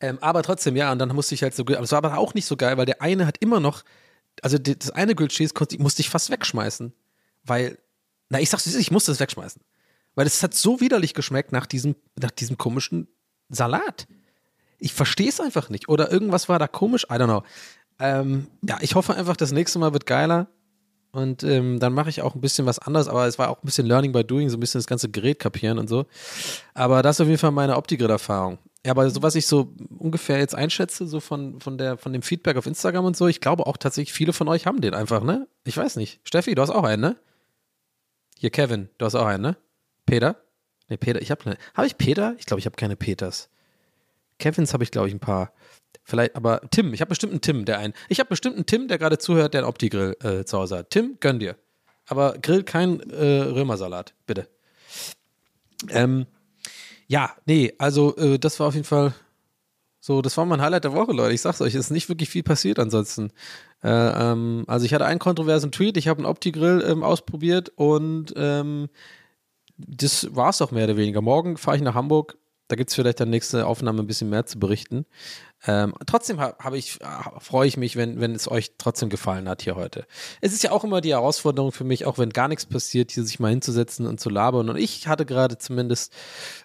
Ähm, aber trotzdem, ja, und dann musste ich halt so, aber es war aber auch nicht so geil, weil der eine hat immer noch, also das eine Grilled Cheese konnte, musste ich fast wegschmeißen. Weil, na, ich sag's, ich musste es wegschmeißen. Weil es hat so widerlich geschmeckt nach diesem, nach diesem komischen Salat. Ich verstehe es einfach nicht. Oder irgendwas war da komisch, I don't know. Ähm, ja, ich hoffe einfach, das nächste Mal wird geiler. Und ähm, dann mache ich auch ein bisschen was anderes, aber es war auch ein bisschen Learning by Doing, so ein bisschen das ganze Gerät kapieren und so. Aber das ist auf jeden Fall meine Opti-Grill-Erfahrung. Ja, aber so was ich so ungefähr jetzt einschätze, so von, von, der, von dem Feedback auf Instagram und so, ich glaube auch tatsächlich, viele von euch haben den einfach, ne? Ich weiß nicht. Steffi, du hast auch einen, ne? Hier, Kevin, du hast auch einen, ne? Peter? Ne, Peter, ich habe Habe ich Peter? Ich glaube, ich habe keine Peters. Kevins habe ich, glaube ich, ein paar. Vielleicht, aber Tim, ich habe bestimmt einen Tim, der einen. Ich habe bestimmt einen Tim, der gerade zuhört, der einen Opti-Grill äh, zu Hause hat. Tim, gönn dir. Aber grill kein äh, Römersalat, bitte. Ähm, ja, nee, also äh, das war auf jeden Fall so, das war mein Highlight der Woche, Leute. Ich sag's euch, es ist nicht wirklich viel passiert ansonsten. Äh, ähm, also ich hatte einen kontroversen Tweet, ich habe einen Opti-Grill ähm, ausprobiert und ähm, das war's auch mehr oder weniger. Morgen fahre ich nach Hamburg. Da gibt es vielleicht dann nächste Aufnahme ein bisschen mehr zu berichten. Ähm, trotzdem ha, habe ich, freue ich mich, wenn, wenn es euch trotzdem gefallen hat hier heute. Es ist ja auch immer die Herausforderung für mich, auch wenn gar nichts passiert, hier sich mal hinzusetzen und zu labern. Und ich hatte gerade zumindest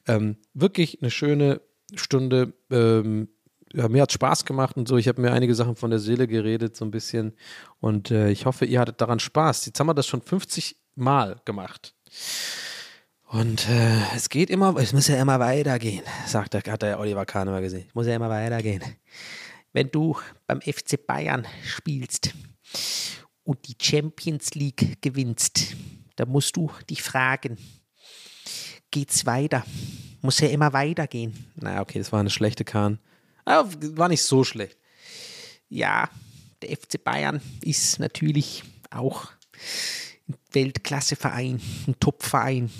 ähm, wirklich eine schöne Stunde. Ähm, ja, mir hat Spaß gemacht und so. Ich habe mir einige Sachen von der Seele geredet, so ein bisschen. Und äh, ich hoffe, ihr hattet daran Spaß. Jetzt haben wir das schon 50 Mal gemacht. Und äh, es geht immer, es muss ja immer weitergehen, sagt der, hat der Oliver Kahn immer gesehen. Es muss ja immer weitergehen. Wenn du beim FC Bayern spielst und die Champions League gewinnst, da musst du dich fragen, geht's weiter? Muss ja immer weitergehen. Naja, okay, das war eine schlechte Kahn. Aber war nicht so schlecht. Ja, der FC Bayern ist natürlich auch ein Weltklasseverein, ein Topverein.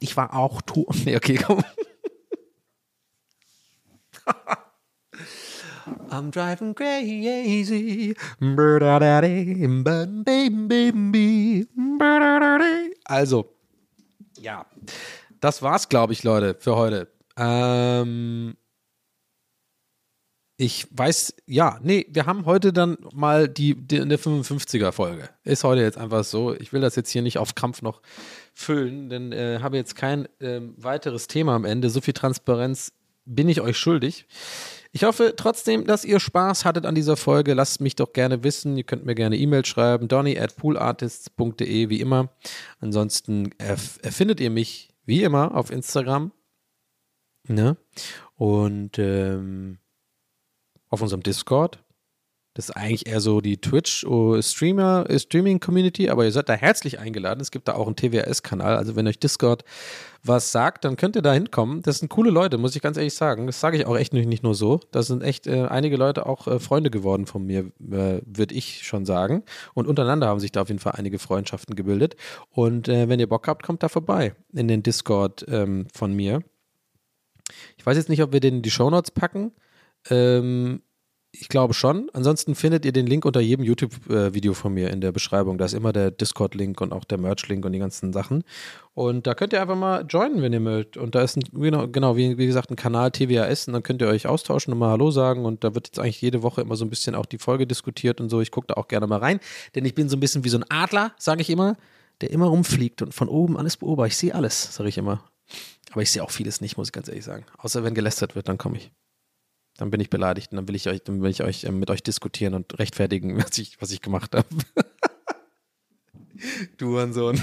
Ich war auch Tor. Nee, okay, komm. I'm driving crazy. Also, ja, das war's, glaube ich, Leute, für heute. Ähm, ich weiß, ja, nee, wir haben heute dann mal die, die eine 55er-Folge. Ist heute jetzt einfach so. Ich will das jetzt hier nicht auf Krampf noch füllen, denn äh, habe jetzt kein äh, weiteres Thema am Ende. So viel Transparenz bin ich euch schuldig. Ich hoffe trotzdem, dass ihr Spaß hattet an dieser Folge. Lasst mich doch gerne wissen. Ihr könnt mir gerne E-Mail schreiben. Donny at poolartists.de, wie immer. Ansonsten erf erfindet ihr mich, wie immer, auf Instagram. Ne? Und ähm, auf unserem Discord. Das ist eigentlich eher so die Twitch-Streamer, Streaming-Community, aber ihr seid da herzlich eingeladen. Es gibt da auch einen TWS-Kanal. Also wenn euch Discord was sagt, dann könnt ihr da hinkommen. Das sind coole Leute, muss ich ganz ehrlich sagen. Das sage ich auch echt nicht, nur so. Da sind echt äh, einige Leute auch äh, Freunde geworden von mir, äh, würde ich schon sagen. Und untereinander haben sich da auf jeden Fall einige Freundschaften gebildet. Und äh, wenn ihr Bock habt, kommt da vorbei in den Discord ähm, von mir. Ich weiß jetzt nicht, ob wir den in die Shownotes packen. Ähm, ich glaube schon. Ansonsten findet ihr den Link unter jedem YouTube-Video von mir in der Beschreibung. Da ist immer der Discord-Link und auch der Merch-Link und die ganzen Sachen. Und da könnt ihr einfach mal joinen, wenn ihr mögt. Und da ist ein, genau, genau wie, wie gesagt, ein Kanal TWAS und dann könnt ihr euch austauschen und mal Hallo sagen. Und da wird jetzt eigentlich jede Woche immer so ein bisschen auch die Folge diskutiert und so. Ich gucke da auch gerne mal rein, denn ich bin so ein bisschen wie so ein Adler, sage ich immer, der immer rumfliegt und von oben alles beobachtet. Ich sehe alles, sage ich immer. Aber ich sehe auch vieles nicht, muss ich ganz ehrlich sagen. Außer wenn gelästert wird, dann komme ich. Dann bin ich beleidigt und dann will ich euch, dann will ich euch äh, mit euch diskutieren und rechtfertigen, was ich, was ich gemacht habe. du Sohn.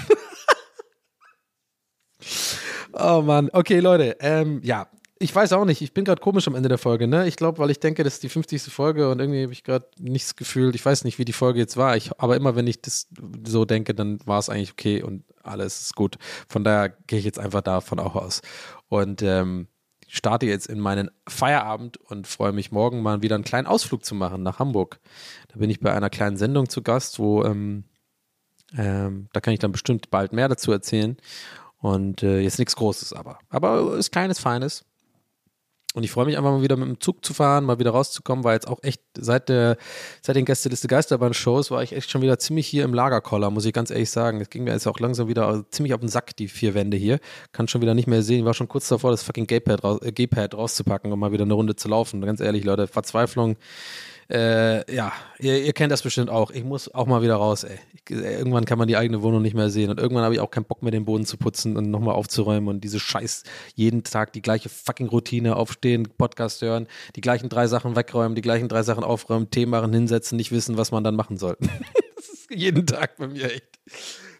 oh Mann. Okay, Leute. Ähm, ja, ich weiß auch nicht. Ich bin gerade komisch am Ende der Folge, ne? Ich glaube, weil ich denke, das ist die 50. Folge und irgendwie habe ich gerade nichts gefühlt. Ich weiß nicht, wie die Folge jetzt war. Ich, aber immer, wenn ich das so denke, dann war es eigentlich okay und alles ist gut. Von daher gehe ich jetzt einfach davon auch aus. Und ähm, starte jetzt in meinen Feierabend und freue mich morgen mal wieder einen kleinen Ausflug zu machen nach Hamburg. Da bin ich bei einer kleinen Sendung zu Gast, wo ähm, ähm, da kann ich dann bestimmt bald mehr dazu erzählen. Und äh, jetzt nichts Großes, aber. Aber ist kleines, feines. Und ich freue mich einfach mal wieder mit dem Zug zu fahren, mal wieder rauszukommen, weil jetzt auch echt seit der, seit den Gästeliste Geisterbahn-Shows war ich echt schon wieder ziemlich hier im Lagerkoller, muss ich ganz ehrlich sagen. Es ging mir jetzt auch langsam wieder ziemlich auf den Sack, die vier Wände hier. Kann schon wieder nicht mehr sehen. Ich war schon kurz davor, das fucking Gaypad, raus, äh, Gaypad rauszupacken und mal wieder eine Runde zu laufen. Ganz ehrlich, Leute, Verzweiflung äh, ja, ihr, ihr, kennt das bestimmt auch. Ich muss auch mal wieder raus, ey. Ich, äh, irgendwann kann man die eigene Wohnung nicht mehr sehen und irgendwann habe ich auch keinen Bock mehr, den Boden zu putzen und nochmal aufzuräumen und diese Scheiß, jeden Tag die gleiche fucking Routine, aufstehen, Podcast hören, die gleichen drei Sachen wegräumen, die gleichen drei Sachen aufräumen, Tee machen, hinsetzen, nicht wissen, was man dann machen soll. das ist jeden Tag bei mir echt.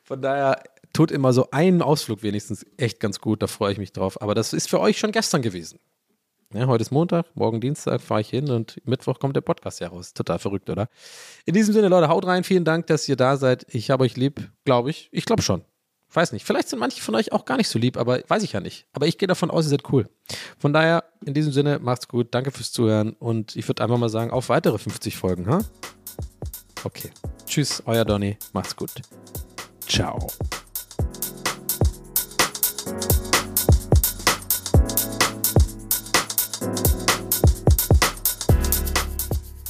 Von daher tut immer so einen Ausflug wenigstens echt ganz gut, da freue ich mich drauf. Aber das ist für euch schon gestern gewesen. Ja, heute ist Montag, morgen Dienstag fahre ich hin und Mittwoch kommt der Podcast ja raus. Total verrückt, oder? In diesem Sinne, Leute, haut rein. Vielen Dank, dass ihr da seid. Ich habe euch lieb, glaube ich. Ich glaube schon. Weiß nicht. Vielleicht sind manche von euch auch gar nicht so lieb, aber weiß ich ja nicht. Aber ich gehe davon aus, ihr seid cool. Von daher, in diesem Sinne, macht's gut. Danke fürs Zuhören und ich würde einfach mal sagen, auf weitere 50 Folgen, ha? Okay. Tschüss, euer Donny. Macht's gut. Ciao.